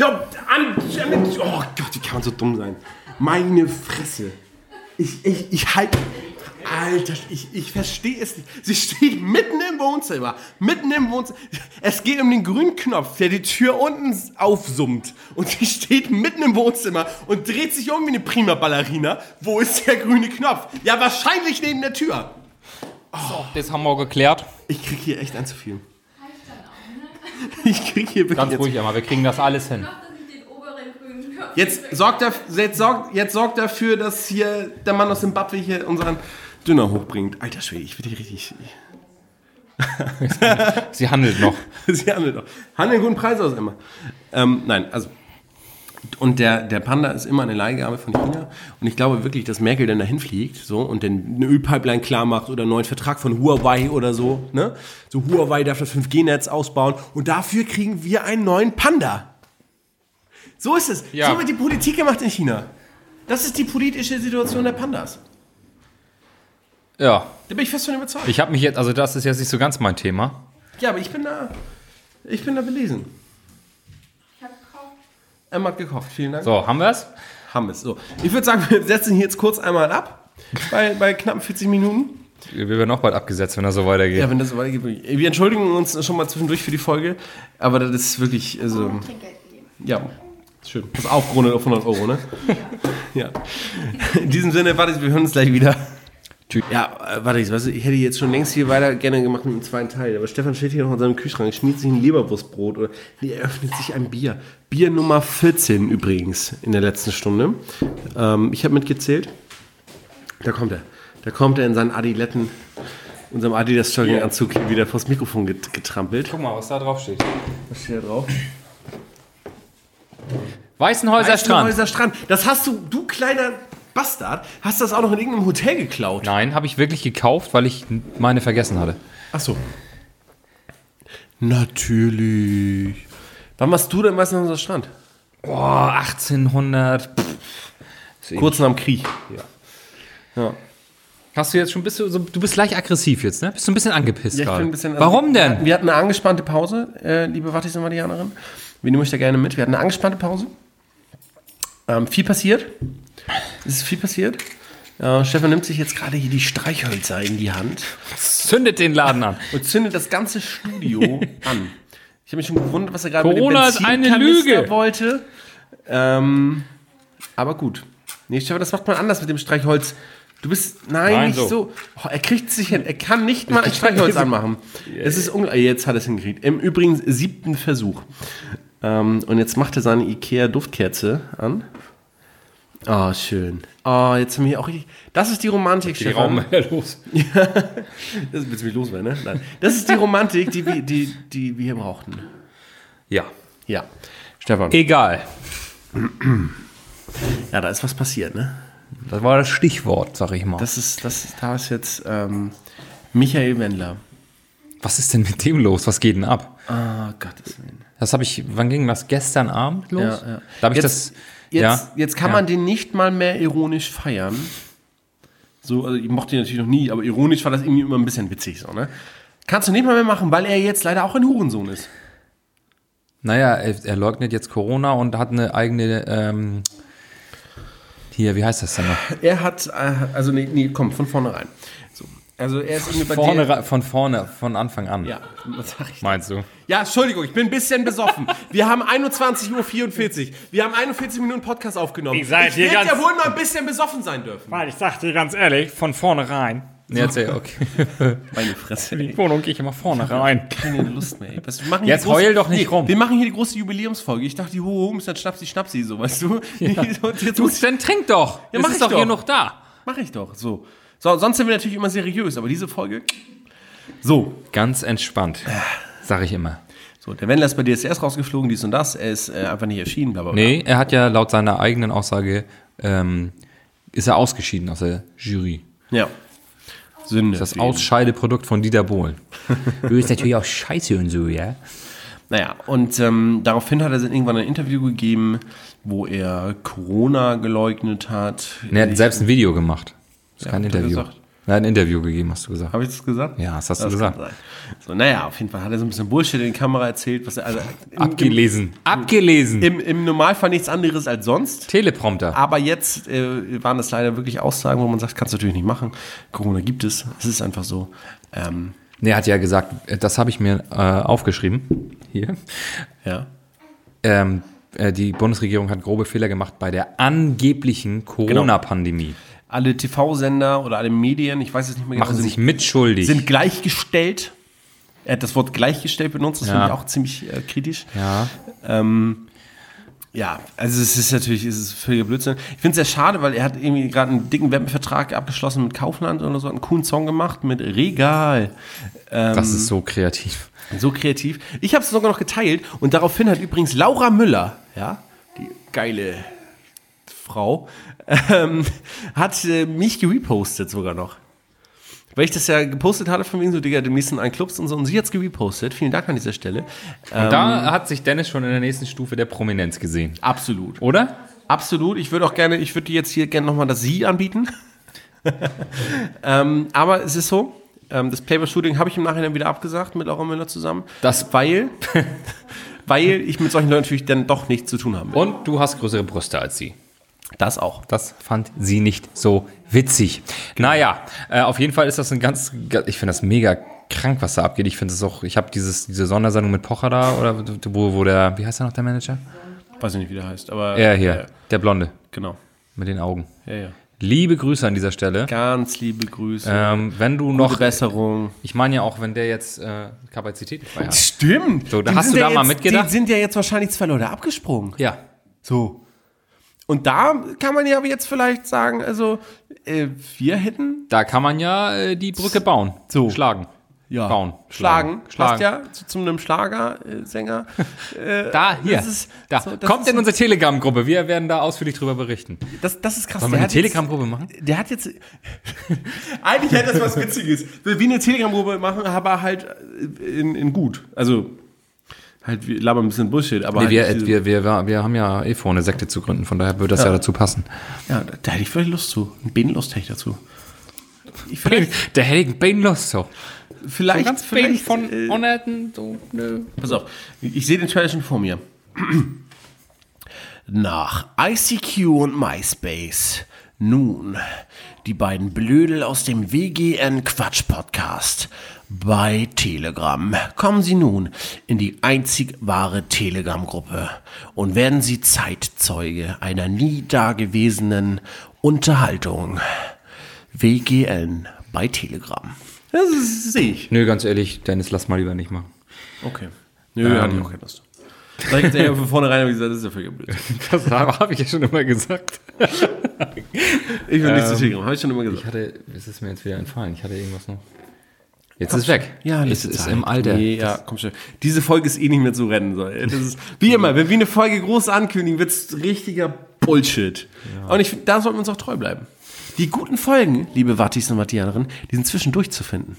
Oh Gott, wie kann man so dumm sein? Meine Fresse. Ich, ich, ich halt. Alter, ich, ich verstehe es nicht. Sie steht mitten im Wohnzimmer. Mitten im Wohnzimmer. Es geht um den grünen Knopf, der die Tür unten aufsummt. Und sie steht mitten im Wohnzimmer und dreht sich um wie eine prima Ballerina. Wo ist der grüne Knopf? Ja, wahrscheinlich neben der Tür. Das haben wir geklärt. Ich krieg hier echt ein zu viel. Ich krieg hier wirklich Ganz ruhig, aber wir kriegen das alles hin. Jetzt sorgt, dafür, jetzt, sorgt, jetzt sorgt dafür, dass hier der Mann aus Zimbabwe hier unseren Döner hochbringt. Alter Schwede, ich bin hier richtig. Sie handelt noch. Sie handeln doch. Handeln guten Preis aus immer. Ähm, nein, also. Und der, der Panda ist immer eine Leihgabe von China. Und ich glaube wirklich, dass Merkel dann dahin fliegt so, und dann eine Ölpipeline klar macht oder einen neuen Vertrag von Huawei oder so. Ne? So Huawei darf das 5G-Netz ausbauen. Und dafür kriegen wir einen neuen Panda. So ist es. Ja. So wird die Politik gemacht in China. Das ist die politische Situation der Pandas. Ja, Da bin ich fest von überzeugt. ich habe mich jetzt, also das ist jetzt nicht so ganz mein Thema. Ja, aber ich bin da. Ich bin da belesen. Emma hat gekocht. Vielen Dank. So, haben wir es? Haben wir es. So. Ich würde sagen, wir setzen hier jetzt kurz einmal ab. Bei, bei knappen 40 Minuten. Wir werden auch bald abgesetzt, wenn das so weitergeht. Ja, wenn das so weitergeht. Wir entschuldigen uns schon mal zwischendurch für die Folge. Aber das ist wirklich. Also, ja, schön. Das ist aufgerundet auf 100 Euro, ne? Ja. In diesem Sinne, warte, wir hören uns gleich wieder. Ja, äh, warte, ich, weißt du, ich hätte jetzt schon längst hier weiter gerne gemacht mit dem zweiten Teil. Aber Stefan steht hier noch in seinem Kühlschrank, schmiert sich ein Leberwurstbrot oder nee, er öffnet sich ein Bier. Bier Nummer 14 übrigens in der letzten Stunde. Ähm, ich habe mitgezählt. Da kommt er. Da kommt er in seinen Adiletten, unserem Adidas Jogginganzug hier wieder vors Mikrofon get getrampelt. Guck mal, was da drauf steht. Was steht da drauf? Weißenhäuser Strand. Weißenhäuser Strand. Das hast du, du kleiner Bastard, hast das auch noch in irgendeinem Hotel geklaut. Nein, habe ich wirklich gekauft, weil ich meine vergessen hatte. Ach so. Natürlich. Wann warst du denn meistens an unserem Strand? Boah, 1800. Pff. Kurz nach dem Krieg. Ja. Hast du jetzt schon, bist du, so, du bist leicht aggressiv jetzt, ne? Bist du ein bisschen angepisst Ja, ich gerade? bin ein bisschen, also Warum denn? Wir hatten eine angespannte Pause, äh, liebe Wattis und Marianerin. Wir nehmen euch da gerne mit. Wir hatten eine angespannte Pause. Ähm, viel passiert. Es ist viel passiert. Ja, Stefan nimmt sich jetzt gerade hier die Streichhölzer in die Hand Zündet den Laden an. und zündet das ganze Studio an. Ich habe mich schon gewundert, was er gerade Corona ist mit dem eine Benzinkanister Lüge. wollte. Ähm, aber gut. Nee, Stefan, das macht man anders mit dem Streichholz. Du bist, nein, Nein, nicht so. so. Oh, er kriegt es sich hin. Er kann nicht mal ein Streichholz anmachen. Es ist ungl- Jetzt hat er es hingekriegt. Im Übrigen siebten Versuch. Ähm, und jetzt macht er seine Ikea-Duftkerze an. Oh, schön. Oh, jetzt haben wir auch richtig. Das ist die Romantik, Die Stefan. Raum los. Das willst du mich loswerden, ne? Nein. Das ist die Romantik, die, wir- die, die wir hier brauchten. Ja. Ja. Stefan. Egal. Ja, da ist was passiert, ne? Das war das Stichwort, sag ich mal. Das ist, das ist, da ist jetzt ähm, Michael Wendler. Was ist denn mit dem los? Was geht denn ab? Ah, Gottes Willen. Das habe ich, wann ging das? Gestern Abend los? Ja, ja. Da habe ich Jetzt- das. Jetzt, ja. jetzt kann ja. man den nicht mal mehr ironisch feiern. So, also ich mochte ihn natürlich noch nie, aber ironisch war das irgendwie immer ein bisschen witzig, so, ne? Kannst du nicht mal mehr machen, weil er jetzt leider auch ein Hurensohn ist. Naja, er, er leugnet jetzt Corona und hat eine eigene. Ähm, hier, wie heißt das denn noch? Er hat, äh, also nee, nee, komm, von vornherein. So, also er ist irgendwie bei Vorne, dir. von vorne, von Anfang an. Ja, was sag ich? Meinst du? Ja, Entschuldigung, ich bin ein bisschen besoffen. Wir haben 21.44 Uhr. Wir haben 41 Minuten Podcast aufgenommen. Ihr seid ich hier werd ganz- ja wohl mal ein bisschen besoffen sein dürfen. Weil ich sag dir ganz ehrlich, von vornherein. Nee, erzähl, okay. Meine Fresse. Die Wohnung gehe ich immer vorne rein. Keine Lust mehr. Ey. Was, wir machen Jetzt große- heul doch nicht rum. Wir machen hier die große Jubiläumsfolge. Ich dachte, die Hoho ist dann Schnapsi, Schnapsi, so, weißt du? Und jetzt Du, ich, dann trink doch. Ja, es mach ist ich doch, hier noch da. mach ich doch, so. So, sonst sind wir natürlich immer seriös, aber diese Folge. So, Ganz entspannt. Sag ich immer. so, der Wendler ist bei DSDS rausgeflogen, dies und das. Er ist äh, einfach nicht erschienen, bla bla bla. Nee, er hat ja laut seiner eigenen Aussage, ähm, ist er ausgeschieden aus der Jury. Ja. Sünde. Das für ihn. Ausscheideprodukt von Dieter Bohlen. Du bist natürlich auch scheiße und so, ja? Naja, und ähm, daraufhin hat er dann irgendwann ein Interview gegeben, wo er Corona geleugnet hat. Er hat selbst ein Video gemacht. Das ist kein hat er Interview. gesagt. Er hat ein Interview gegeben, hast du gesagt. Habe ich das gesagt? Ja, das hast du kann gesagt. So, naja, auf jeden Fall hat er so ein bisschen Bullshit in die Kamera erzählt, was er also im, Abgelesen. Abgelesen. Im, im Normalfall nichts anderes als sonst. Teleprompter. Aber jetzt äh, waren das leider wirklich Aussagen, wo man sagt, kannst du natürlich nicht machen. Corona gibt es. Es ist einfach so. Ähm, Ne, er hat ja gesagt, das habe ich mir äh, aufgeschrieben. Hier. ja. Ähm, äh, die Bundesregierung hat grobe Fehler gemacht bei der angeblichen Corona-Pandemie. Alle TV-Sender oder alle Medien, ich weiß es nicht mehr Machen sind, sich mitschuldig. sind gleichgestellt. Er hat das Wort gleichgestellt benutzt, das Ja. finde ich auch ziemlich äh, kritisch. ja. Ähm, ja, also es ist natürlich, es ist völliger Blödsinn. Ich finde es sehr schade, weil er hat irgendwie gerade einen dicken Werbevertrag abgeschlossen mit Kaufland oder so, einen coolen Song gemacht mit Regal. Ähm, Das ist so kreativ. so kreativ. Ich habe es sogar noch geteilt und daraufhin hat übrigens Laura Müller, ja, die geile Frau, ähm, hat äh, mich gerepostet sogar noch. Weil ich das ja gepostet hatte von wegen so, Digga, demnächst sind ein Clubs und so. Und sie hat es gerepostet. Vielen Dank an dieser Stelle. Ähm, da hat sich Dennis schon in der nächsten Stufe der Prominenz gesehen. absolut. Oder? Absolut. Ich würde auch gerne, ich würde dir jetzt hier gerne nochmal das Sie anbieten. ähm, aber es ist so, ähm, das Playboy-Shooting habe ich im Nachhinein wieder abgesagt mit Laura Müller zusammen. Das- weil, weil ich mit solchen Leuten natürlich dann doch nichts zu tun habe. Und du hast größere Brüste als sie. Das auch. Das fand sie nicht so witzig. Naja, äh, auf jeden Fall ist das ein ganz, ga- ich finde das mega krank, was da abgeht. Ich finde es auch, ich habe dieses diese Sondersendung mit Pocher da, oder wo, wo der, wie heißt der noch, der Manager? Weiß ich nicht, wie der heißt, aber. Er hier, äh, der Blonde genau. mit den Augen. Ja, ja. Liebe Grüße an dieser Stelle. Ganz liebe Grüße. Ähm, wenn du Gute noch, Besserung. ich meine ja auch, wenn der jetzt äh, Kapazitäten frei hat. Stimmt. So, da hast du ja da mal jetzt, mitgedacht? Die sind ja jetzt wahrscheinlich zwei Leute abgesprungen. Ja, So. Und da kann man ja jetzt vielleicht sagen, also, äh, wir hätten da kann man ja äh, die Brücke bauen. So. Schlagen. ja, Bauen. Schlagen. Schlagen. Passt ja zu, zu einem Schlagersänger. Äh, Da, hier. Das ist, da. so, Kommt in unsere Telegram-Gruppe. Wir werden da ausführlich drüber berichten. Das, das ist krass. Sollen wir eine Telegram-Gruppe machen? Der hat jetzt. Eigentlich hätte das was Witziges. Wie eine Telegram-Gruppe machen, aber halt in, in gut. Also, halt, wir labern ein bisschen Bullshit, aber Nee, wir, halt diese- wir, wir, wir, wir haben ja eh vor, eine Sekte zu gründen, von daher würde das ja, dazu passen. ja, da hätte ich vielleicht Lust zu. Ein Bedenlust hätte ich dazu. Ich vielleicht, Der hätte ich Bane Lust so. vielleicht, Ganz Bane vielleicht von äh, Unerten, so, nö. Pass auf, ich sehe den Trailer schon vor mir. Nach ICQ und MySpace. Nun, die beiden Blödel aus dem WGN Quatsch Podcast. Bei Telegram kommen sie nun in die einzig wahre Telegram-Gruppe und werden sie Zeitzeuge einer nie dagewesenen Unterhaltung. WGN bei Telegram. Das sehe ich. Nö, ganz ehrlich, Dennis, lass mal lieber nicht machen. Okay. Nö, hatte ich auch keine Lust. Sag ich jetzt eher von vornherein, ich gesagt, das ist ja völlig blöd. Das habe ich ja schon immer gesagt. Ich will nicht zu Telegram, habe ich schon immer Ich gesagt. hatte, es ist mir jetzt wieder entfallen, ich hatte irgendwas noch. Jetzt ist es weg. Ja, es ist Zeit. im Alter. Nee, ja, komm schon. Diese Folge ist eh nicht mehr zu rennen. So. Ist, wie immer, wenn wir eine Folge groß ankündigen, wird es richtiger Bullshit. Und ich finde, da sollten wir uns auch treu bleiben. Die guten Folgen, liebe Wattis und Wattianerinnen, die sind zwischendurch zu finden.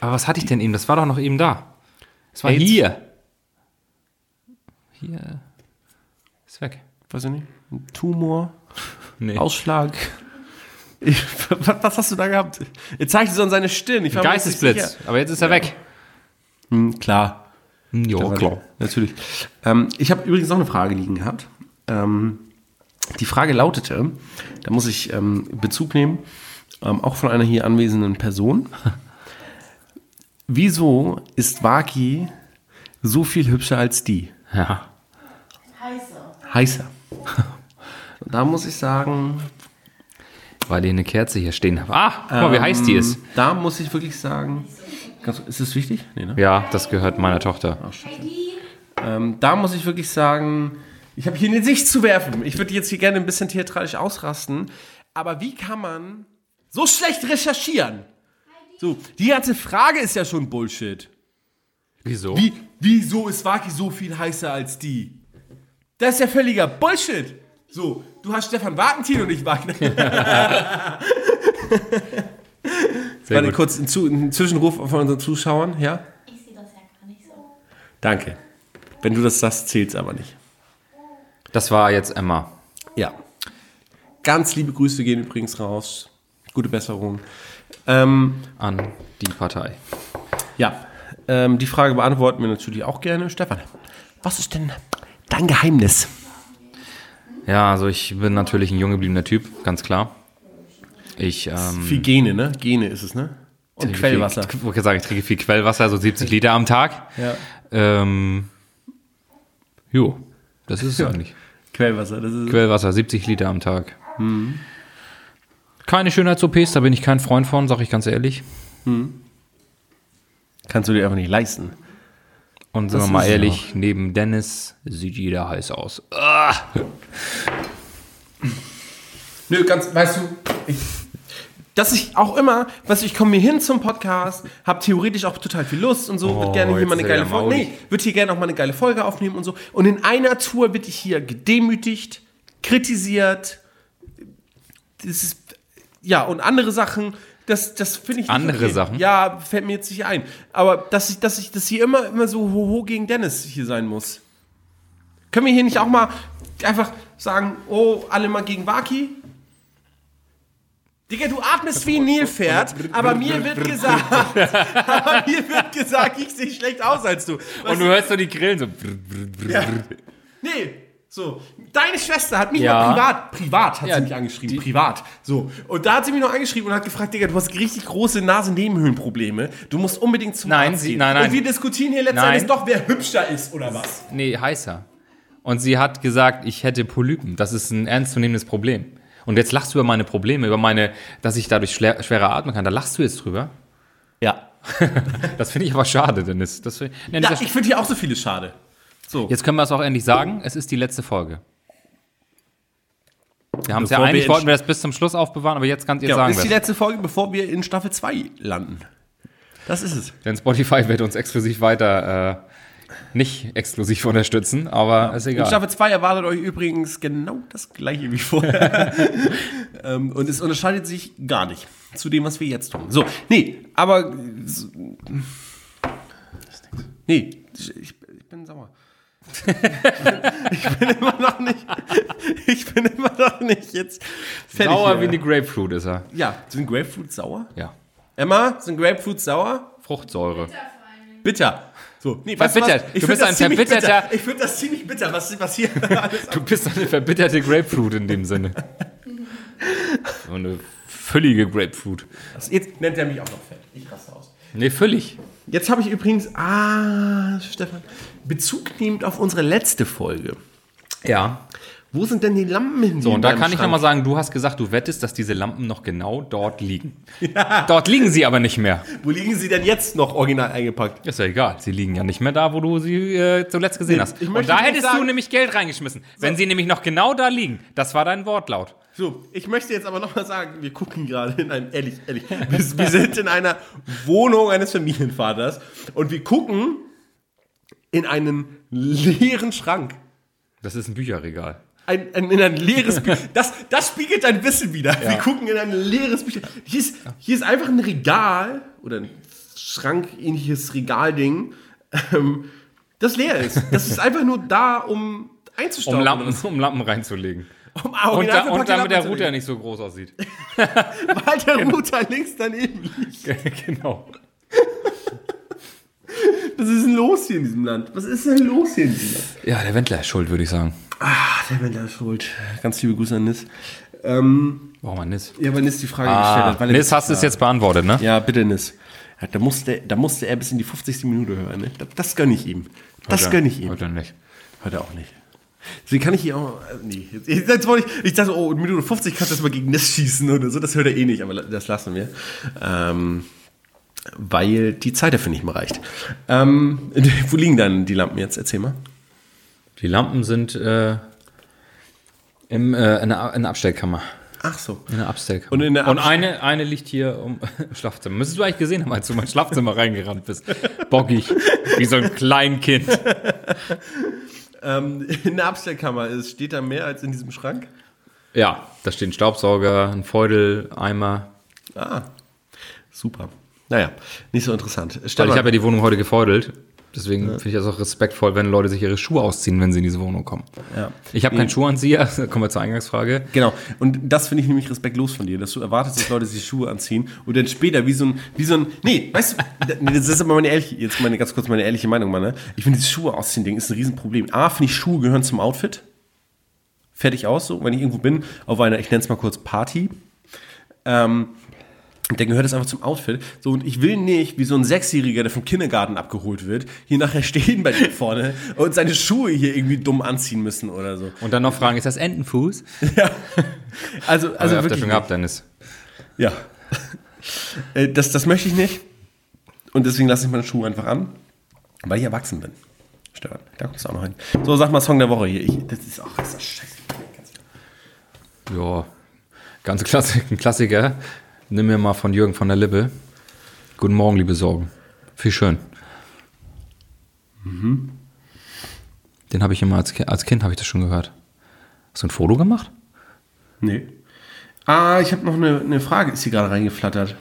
Aber was hatte ich denn eben? Das war doch noch eben da. Es war AIDS. hier. Hier. Ist weg. Weiß ich nicht. Ein Tumor, Nee. Ausschlag. Ich, was, was hast du da gehabt? Er zeigte so an seine Stirn. Geistesblitz. Aber jetzt ist er weg. Hm, klar. Hm, Ja, klar. Natürlich. Ähm, ich habe übrigens noch eine Frage liegen gehabt. Ähm, die Frage lautete, da muss ich ähm, Bezug nehmen, ähm, auch von einer hier anwesenden Person. Wieso ist Waki so viel hübscher als die? Ja. Heißer. Und da muss ich sagen, Weil ich eine Kerze hier stehen habe. Ah, guck mal, wie heiß die ist. da muss ich wirklich sagen, ist das wichtig? Nee, ne? Ja, das gehört meiner Tochter. Ähm, da muss ich wirklich sagen, ich habe hier in Sicht zu werfen. Ich würde jetzt hier gerne ein bisschen theatralisch ausrasten. Aber wie kann man so schlecht recherchieren? So, die ganze Frage ist ja schon Bullshit. Wieso? Wie, wieso ist Waki so viel heißer als die? Das ist ja völliger Bullshit. So, du hast Stefan Wagentin und ich Wagner. Sehr Warte gut. kurz ein, Zu- ein Zwischenruf von unseren Zuschauern, ja? Ich sehe das ja gar nicht so. Danke. Wenn du das sagst, zählt's aber nicht. Das war jetzt Emma. Ja. Ganz liebe Grüße gehen übrigens raus. Gute Besserung. Ähm, an die Partei. ja, ähm, die Frage beantworten wir natürlich auch gerne. Stefan, was ist denn dein Geheimnis? Ja, also ich bin natürlich ein jung gebliebener Typ, ganz klar. Ich, ähm, Viel Gene, ne? Gene ist es, ne? Und Quellwasser. Viel, ich wollte sagen, ich trinke viel Quellwasser, so 70 Liter am Tag. Ja. Ähm, jo, das ist es eigentlich. Quellwasser, das ist Quellwasser, 70 Liter am Tag. Keine Schönheits-OPs, da bin ich kein Freund von, sag ich ganz ehrlich. kannst du dir einfach nicht leisten. Und sind Das wir mal ehrlich, neben Dennis sieht jeder heiß aus. Ah, Nö, ganz, weißt du, ich, dass ich auch immer, weißt du, ich komme hier hin zum Podcast, habe theoretisch auch total viel Lust und so, Oh, würde gerne hier mal eine geile Folge, nee, würde hier gerne auch mal eine geile Folge aufnehmen und so. Und in einer Tour wird ich hier gedemütigt, kritisiert, das ist, ja, und andere Sachen, das, das finde ich Andere Sachen? Ja, fällt mir jetzt nicht ein. Aber dass ich, dass ich, dass hier immer, immer so hoho gegen Dennis hier sein muss. Können wir hier nicht auch mal einfach sagen, oh, alle mal gegen Waki? Digga, du atmest wie ein Nilpferd, aber mir wird gesagt, aber mir wird gesagt, ich sehe schlecht aus als du. Und du hörst so die Grillen so. Ja. Nee, so. Deine Schwester hat mich Ja. mal privat, privat hat Ja, sie mich angeschrieben, privat. So. Und da hat sie mich noch angeschrieben und hat gefragt, Digga, du hast richtig große Nasennebenhöhlenprobleme. Du musst unbedingt zum Nein, Arzt sie- gehen. nein, nein. Und wir diskutieren hier letztendlich doch, wer hübscher ist oder was. Nee, heißer. Und sie hat gesagt, ich hätte Polypen. Das ist ein ernstzunehmendes Problem. Und jetzt lachst du über meine Probleme, über meine, dass ich dadurch schwer, schwerer atmen kann. Da lachst du jetzt drüber. Ja. Das finde ich aber schade, Dennis. Das find, nee, Ja, das- ich finde hier auch so viele schade. So. jetzt können wir es auch endlich sagen. Es ist die letzte Folge. Wir haben es ja eigentlich, in- wollten wir das bis zum Schluss aufbewahren, aber jetzt, kann, jetzt Ja, sagen ist die es. letzte Folge, bevor wir in Staffel 2 landen. Das ist es. Denn Spotify wird uns exklusiv weiter äh, nicht exklusiv unterstützen, aber ist In egal. Staffel 2 erwartet euch übrigens genau das gleiche wie vorher. ähm, und es unterscheidet sich gar nicht zu dem, was wir jetzt tun. So, nee, aber. Nee, ich, ich bin sauer. ich bin immer noch nicht, ich bin immer noch nicht jetzt fertig. Sauer hier. wie eine Grapefruit ist er. Ja, sind Grapefruits sauer? Ja. Emma, sind Grapefruits sauer? Fruchtsäure. Bitter. So, nee, weißt Verbittert. was? Ich Du bist ein verbitterter- Bitter. Ich finde das ziemlich bitter, was, was hier alles Du bist eine verbitterte Grapefruit in dem Sinne. So eine völlige Grapefruit. Jetzt nennt er mich auch noch fett. Ich raste aus. Nee, völlig. Jetzt habe ich übrigens, ah, Stefan, Bezug nehmend auf unsere letzte Folge. Ja. Wo sind denn die Lampen hin? So, und da kann ich nochmal sagen, du hast gesagt, du wettest, dass diese Lampen noch genau dort liegen. Dort liegen sie aber nicht mehr. Wo liegen sie denn jetzt noch original eingepackt? Ist ja egal. Sie liegen ja nicht mehr da, wo du sie äh, zuletzt gesehen hast. ich Und da hättest du sagen- nämlich Geld reingeschmissen. Wenn sie nämlich noch genau da liegen. Das war dein Wortlaut. So, ich möchte jetzt aber nochmal sagen, wir gucken gerade in einem, ehrlich, ehrlich, wir, wir sind in einer Wohnung eines Familienvaters und wir gucken in einen leeren Schrank. Das ist ein Bücherregal. Ein, ein, in ein leeres Bücher. Das, das spiegelt dein Wissen wieder. Wir gucken in ein leeres Bücher. Hier ist, hier ist einfach ein Regal oder ein Schrank-ähnliches Regalding, ähm, das leer ist. Das ist einfach nur da, um einzustauben. Um Lampen, um Lampen reinzulegen. Um Und, da, und damit der Router nicht so groß aussieht. Weil der Router links daneben liegt. genau. Was ist denn los hier in diesem Land? Was ist denn los hier in diesem Land? Ja, der Wendler ist schuld, würde ich sagen. Ah, der Wendler ist schuld. Ganz liebe Grüße an Nis. Ähm, Warum man Nis? ja, aber Nis die Frage Ah, gestellt hat. weil er Nis hast du es jetzt beantwortet, ne? Ja, bitte Nis. Ja, da, musste, da musste er bis in die 50. Minute hören. Ne? Das, das gönne ich ihm. Das Heute- gönne ich ihm. Heute nicht. Heute auch nicht. Deswegen kann ich hier auch. Äh, nee, jetzt, jetzt wollte ich. Ich dachte, oh, in Minute 50 kannst du das mal gegen Nis schießen oder so. Das hört er eh nicht, aber das lassen wir. Ähm, weil die Zeit dafür nicht mehr reicht. Ähm, wo liegen dann die Lampen jetzt? Erzähl mal. Die Lampen sind äh, im, äh, in, der, in der Abstellkammer. Ach so. In der Abstellkammer. Und in der Und Abst- eine, eine liegt hier im Schlafzimmer. Müsstest du eigentlich gesehen haben, als du in mein Schlafzimmer reingerannt bist. Bockig. Wie so ein Kleinkind. Ähm, in der Abstellkammer ist, steht da mehr als in diesem Schrank? Ja, da stehen Staubsauger, ein Feudel, Eimer. Ah, super. Naja, nicht so interessant. Weil Stefan, ich habe ja die Wohnung heute gefeudelt. Deswegen finde ich das auch respektvoll, wenn Leute sich ihre Schuhe ausziehen, wenn sie in diese Wohnung kommen. ja. Ich habe keinen Schuhanzieher, kommen wir zur Eingangsfrage. Genau. Und das finde ich nämlich respektlos von dir, dass du erwartest, dass Leute sich Schuhe anziehen und dann später wie so ein, wie so ein, nee, weißt du, das ist aber meine ehrliche, jetzt meine, ganz kurz meine ehrliche Meinung, Mann, ne? Ich finde dieses Schuhe ausziehen Ding ist ein Riesenproblem. A, finde ich Schuhe gehören zum Outfit. Fertig aus, so, wenn ich irgendwo bin, auf einer, ich nenne es mal kurz Party. Ähm, dann gehört es einfach zum Outfit. So, und ich will nicht, wie so ein Sechsjähriger, der vom Kindergarten abgeholt wird, hier nachher stehen bei dir vorne und seine Schuhe hier irgendwie dumm anziehen müssen oder so. Und dann noch fragen, ist das Entenfuß? Ja. Also, also ihr wirklich. schon gehabt, Dennis. Ja. Äh, das, das möchte ich nicht. Und deswegen lasse ich meine Schuhe einfach an, weil ich erwachsen bin. Stefan, da kommst du auch noch hin. So, sag mal Song der Woche hier. Ich, das ist auch das ist scheiße. Ja, ganz Klassik, ein Klassiker. Nimm mir mal von Jürgen von der Lippe. Guten Morgen, liebe Sorgen. Viel schön. Den habe ich immer als, als Kind habe ich das schon gehört. Hast du ein Foto gemacht? Nee. Ah, ich habe noch eine, eine Frage, ist hier gerade reingeflattert.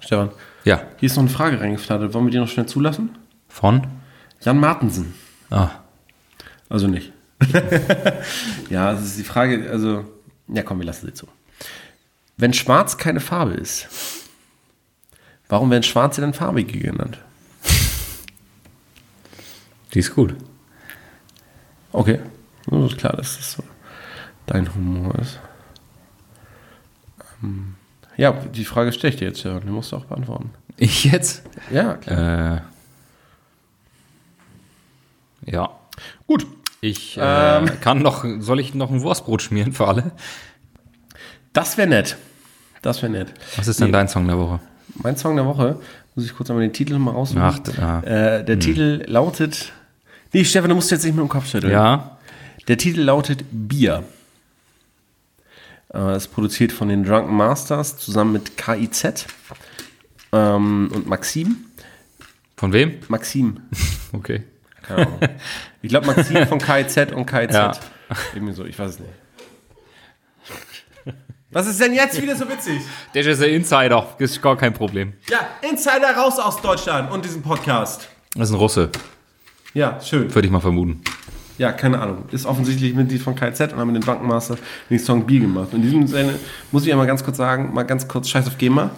Stefan, Ja. hier ist noch eine Frage reingeflattert. Wollen wir die noch schnell zulassen? Von? Jan Martensen. Ah, Also nicht. ja, das ist die Frage, also, ja komm, wir lassen sie zu. Wenn schwarz keine Farbe ist, warum werden Schwarze dann farbige genannt? die ist gut. Okay, das ist klar, dass das so dein Humor ist. Ähm, ja, die Frage stelle ich dir jetzt, ja, die musst du auch beantworten. Ich jetzt? Ja, klar. Äh, ja. Gut. Ich äh, Ähm. kann noch, soll ich noch ein Wurstbrot schmieren für alle? Das wäre nett. Das wäre nett. Was ist denn Nee. dein Song der Woche? Mein Song der Woche, muss ich kurz einmal den Titel nochmal raussuchen. Ach, ja. Äh, der Titel lautet. Nee, Stefan, du musst jetzt nicht mit dem Kopf schütteln. Ja, Der Titel lautet Bier. Äh, ist produziert von den Drunken Masters zusammen mit KIZ ähm, und Maxim. von wem? Maxim. Okay. Keine Ahnung. Ich glaube Maxim von KIZ und KIZ. Ja. Irgendwie so, ich weiß es nicht. Was ist denn jetzt wieder so witzig? Der ist der Insider, ist gar kein Problem. Ja, Insider raus aus Deutschland und diesem Podcast. Das ist ein Russe. Ja, schön. Würde ich mal vermuten. Ja, keine Ahnung. Ist offensichtlich Mitglied von KZ und haben mit den Drunken Master den Song Bier gemacht. Und in diesem Sinne muss ich einmal ganz kurz sagen, mal ganz kurz Scheiß auf GEMA.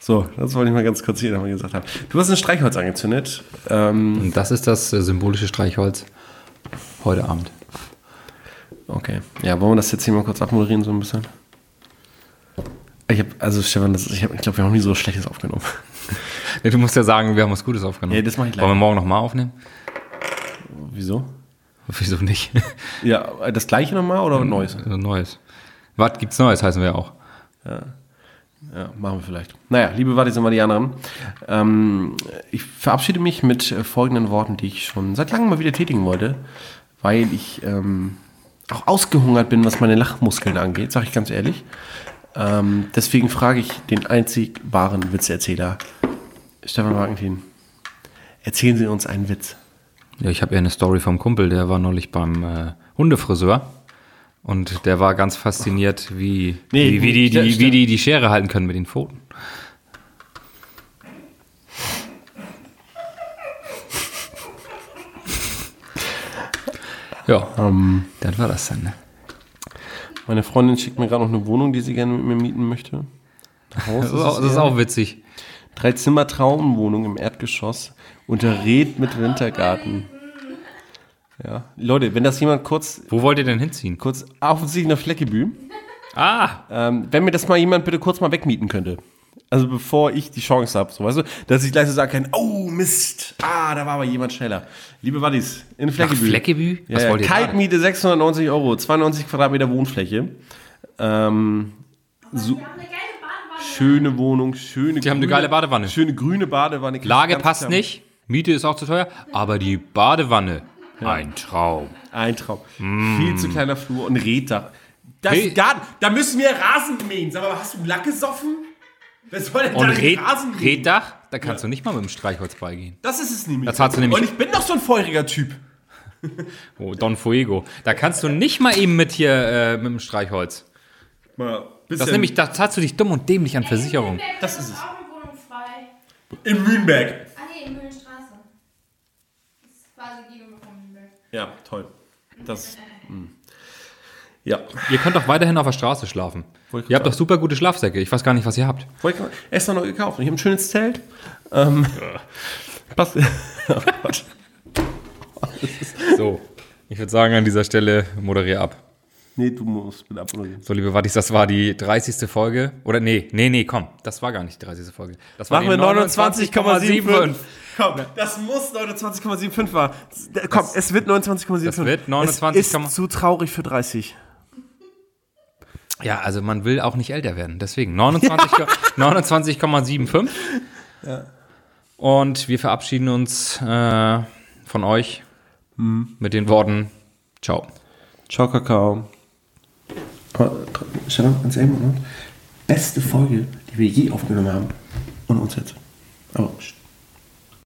So, das wollte ich mal ganz kurz hier nochmal gesagt haben. Du hast ein Streichholz angezündet. Ähm, Und das ist das äh, symbolische Streichholz heute Abend. Okay. Ja, wollen wir das jetzt hier mal kurz abmoderieren, so ein bisschen? Ich habe, also Stefan, das, ich, hab, ich glaube, wir haben nie so was Schlechtes aufgenommen. Nee, du musst ja sagen, wir haben was Gutes aufgenommen. Ja, das mach ich Wollen wir gleich. morgen nochmal aufnehmen? Wieso? Wieso nicht? Ja, das gleiche nochmal oder was Neues? Also Neues. Was gibt's Neues, heißen wir auch. Ja, machen wir vielleicht. Naja, liebe Wadis und Wadianerinnen, ähm, ich verabschiede mich mit äh, folgenden Worten, die ich schon seit langem mal wieder tätigen wollte, weil ich ähm, auch ausgehungert bin, was meine Lachmuskeln angeht, sage ich ganz ehrlich. Ähm, deswegen frage ich den einzig wahren Witzeerzähler, Stefan Wagentin, erzählen Sie uns einen Witz. Ja, ich habe ja eine Story vom Kumpel, der war neulich beim äh, Hundefriseur. Und der war ganz fasziniert, wie, Nee, wie, wie, die, die, wie die die Schere halten können mit den Pfoten. Ja, das war das dann. Ne? Meine Freundin schickt mir gerade noch eine Wohnung, die sie gerne mit mir mieten möchte. Haus Das ist, auch, das ist auch witzig. Drei Zimmer Traumwohnung im Erdgeschoss unter Red mit Wintergarten. Ja, Leute, wenn das jemand kurz, Wo wollt ihr denn hinziehen? kurz offensichtlich nach Fleckebü, Ah, ähm, wenn mir das mal jemand bitte kurz mal wegmieten könnte. Also bevor ich die Chance habe, so weißt du, dass ich gleich so sagen kann, oh Mist, ah, da war aber jemand schneller. Liebe Buddies, in Fleckebü. Fleckebü? Ja, Was ja, wollt ihr? Kaltmiete 690 Euro, 92 Quadratmeter Wohnfläche. Ähm, so, schöne Wohnung, schöne Die haben eine geile Badewanne. Schöne grüne Badewanne. Lage passt klar. nicht, Miete ist auch zu teuer, aber die Badewanne, ein Traum. Ein Traum. Viel zu kleiner Flur und Reddach. Das Hey. Garten, da müssen wir Rasen mähen. Sag mal, hast du Lack gesoffen? Wer soll denn Und da Red, Rasen? Reddach, da kannst du nicht mal mit dem Streichholz beigehen. Das ist es nämlich. Das sie nämlich- Und ich bin doch so ein feuriger Typ. Oh, Don Fuego. Da kannst du nicht mal eben mit hier äh, mit dem Streichholz. Mal Das nämlich, da zahlst du dich dumm und dämlich an Versicherung. Das ist es. Auch eine Wohnung frei. In Mühlenberg. Ah nee, in Mühlenstraße. Das ist quasi gegenüber von Mühlenberg. Ja, toll. Das. mh. Ja. Ihr könnt doch weiterhin auf der Straße schlafen. Ihr habt doch super gute Schlafsäcke. Ich weiß gar nicht, was ihr habt. Wollte ich extra noch gekauft. Ich habe ein schönes Zelt. Ähm, passt. Oh Gott. So, ich würde sagen, an dieser Stelle moderiere ab. Nee, du musst bitte abmoderieren. So, liebe Wattis, das war die 30. Folge. Oder nee, nee, nee, komm. Das war gar nicht die 30. Folge. Das war Machen wir die 29,75. Komm, das muss 29,75 war. Komm, es wird 29,75. Das wird Es 29,- ist zu traurig für 30. Ja, also man will auch nicht älter werden. Deswegen 29 29,75. Und wir verabschieden uns äh, von euch mit den Worten Ciao. Ciao, Kakao. Ganz ehrlich, Moment. Beste Folge, die wir je aufgenommen haben. Und uns jetzt. Aber, pst.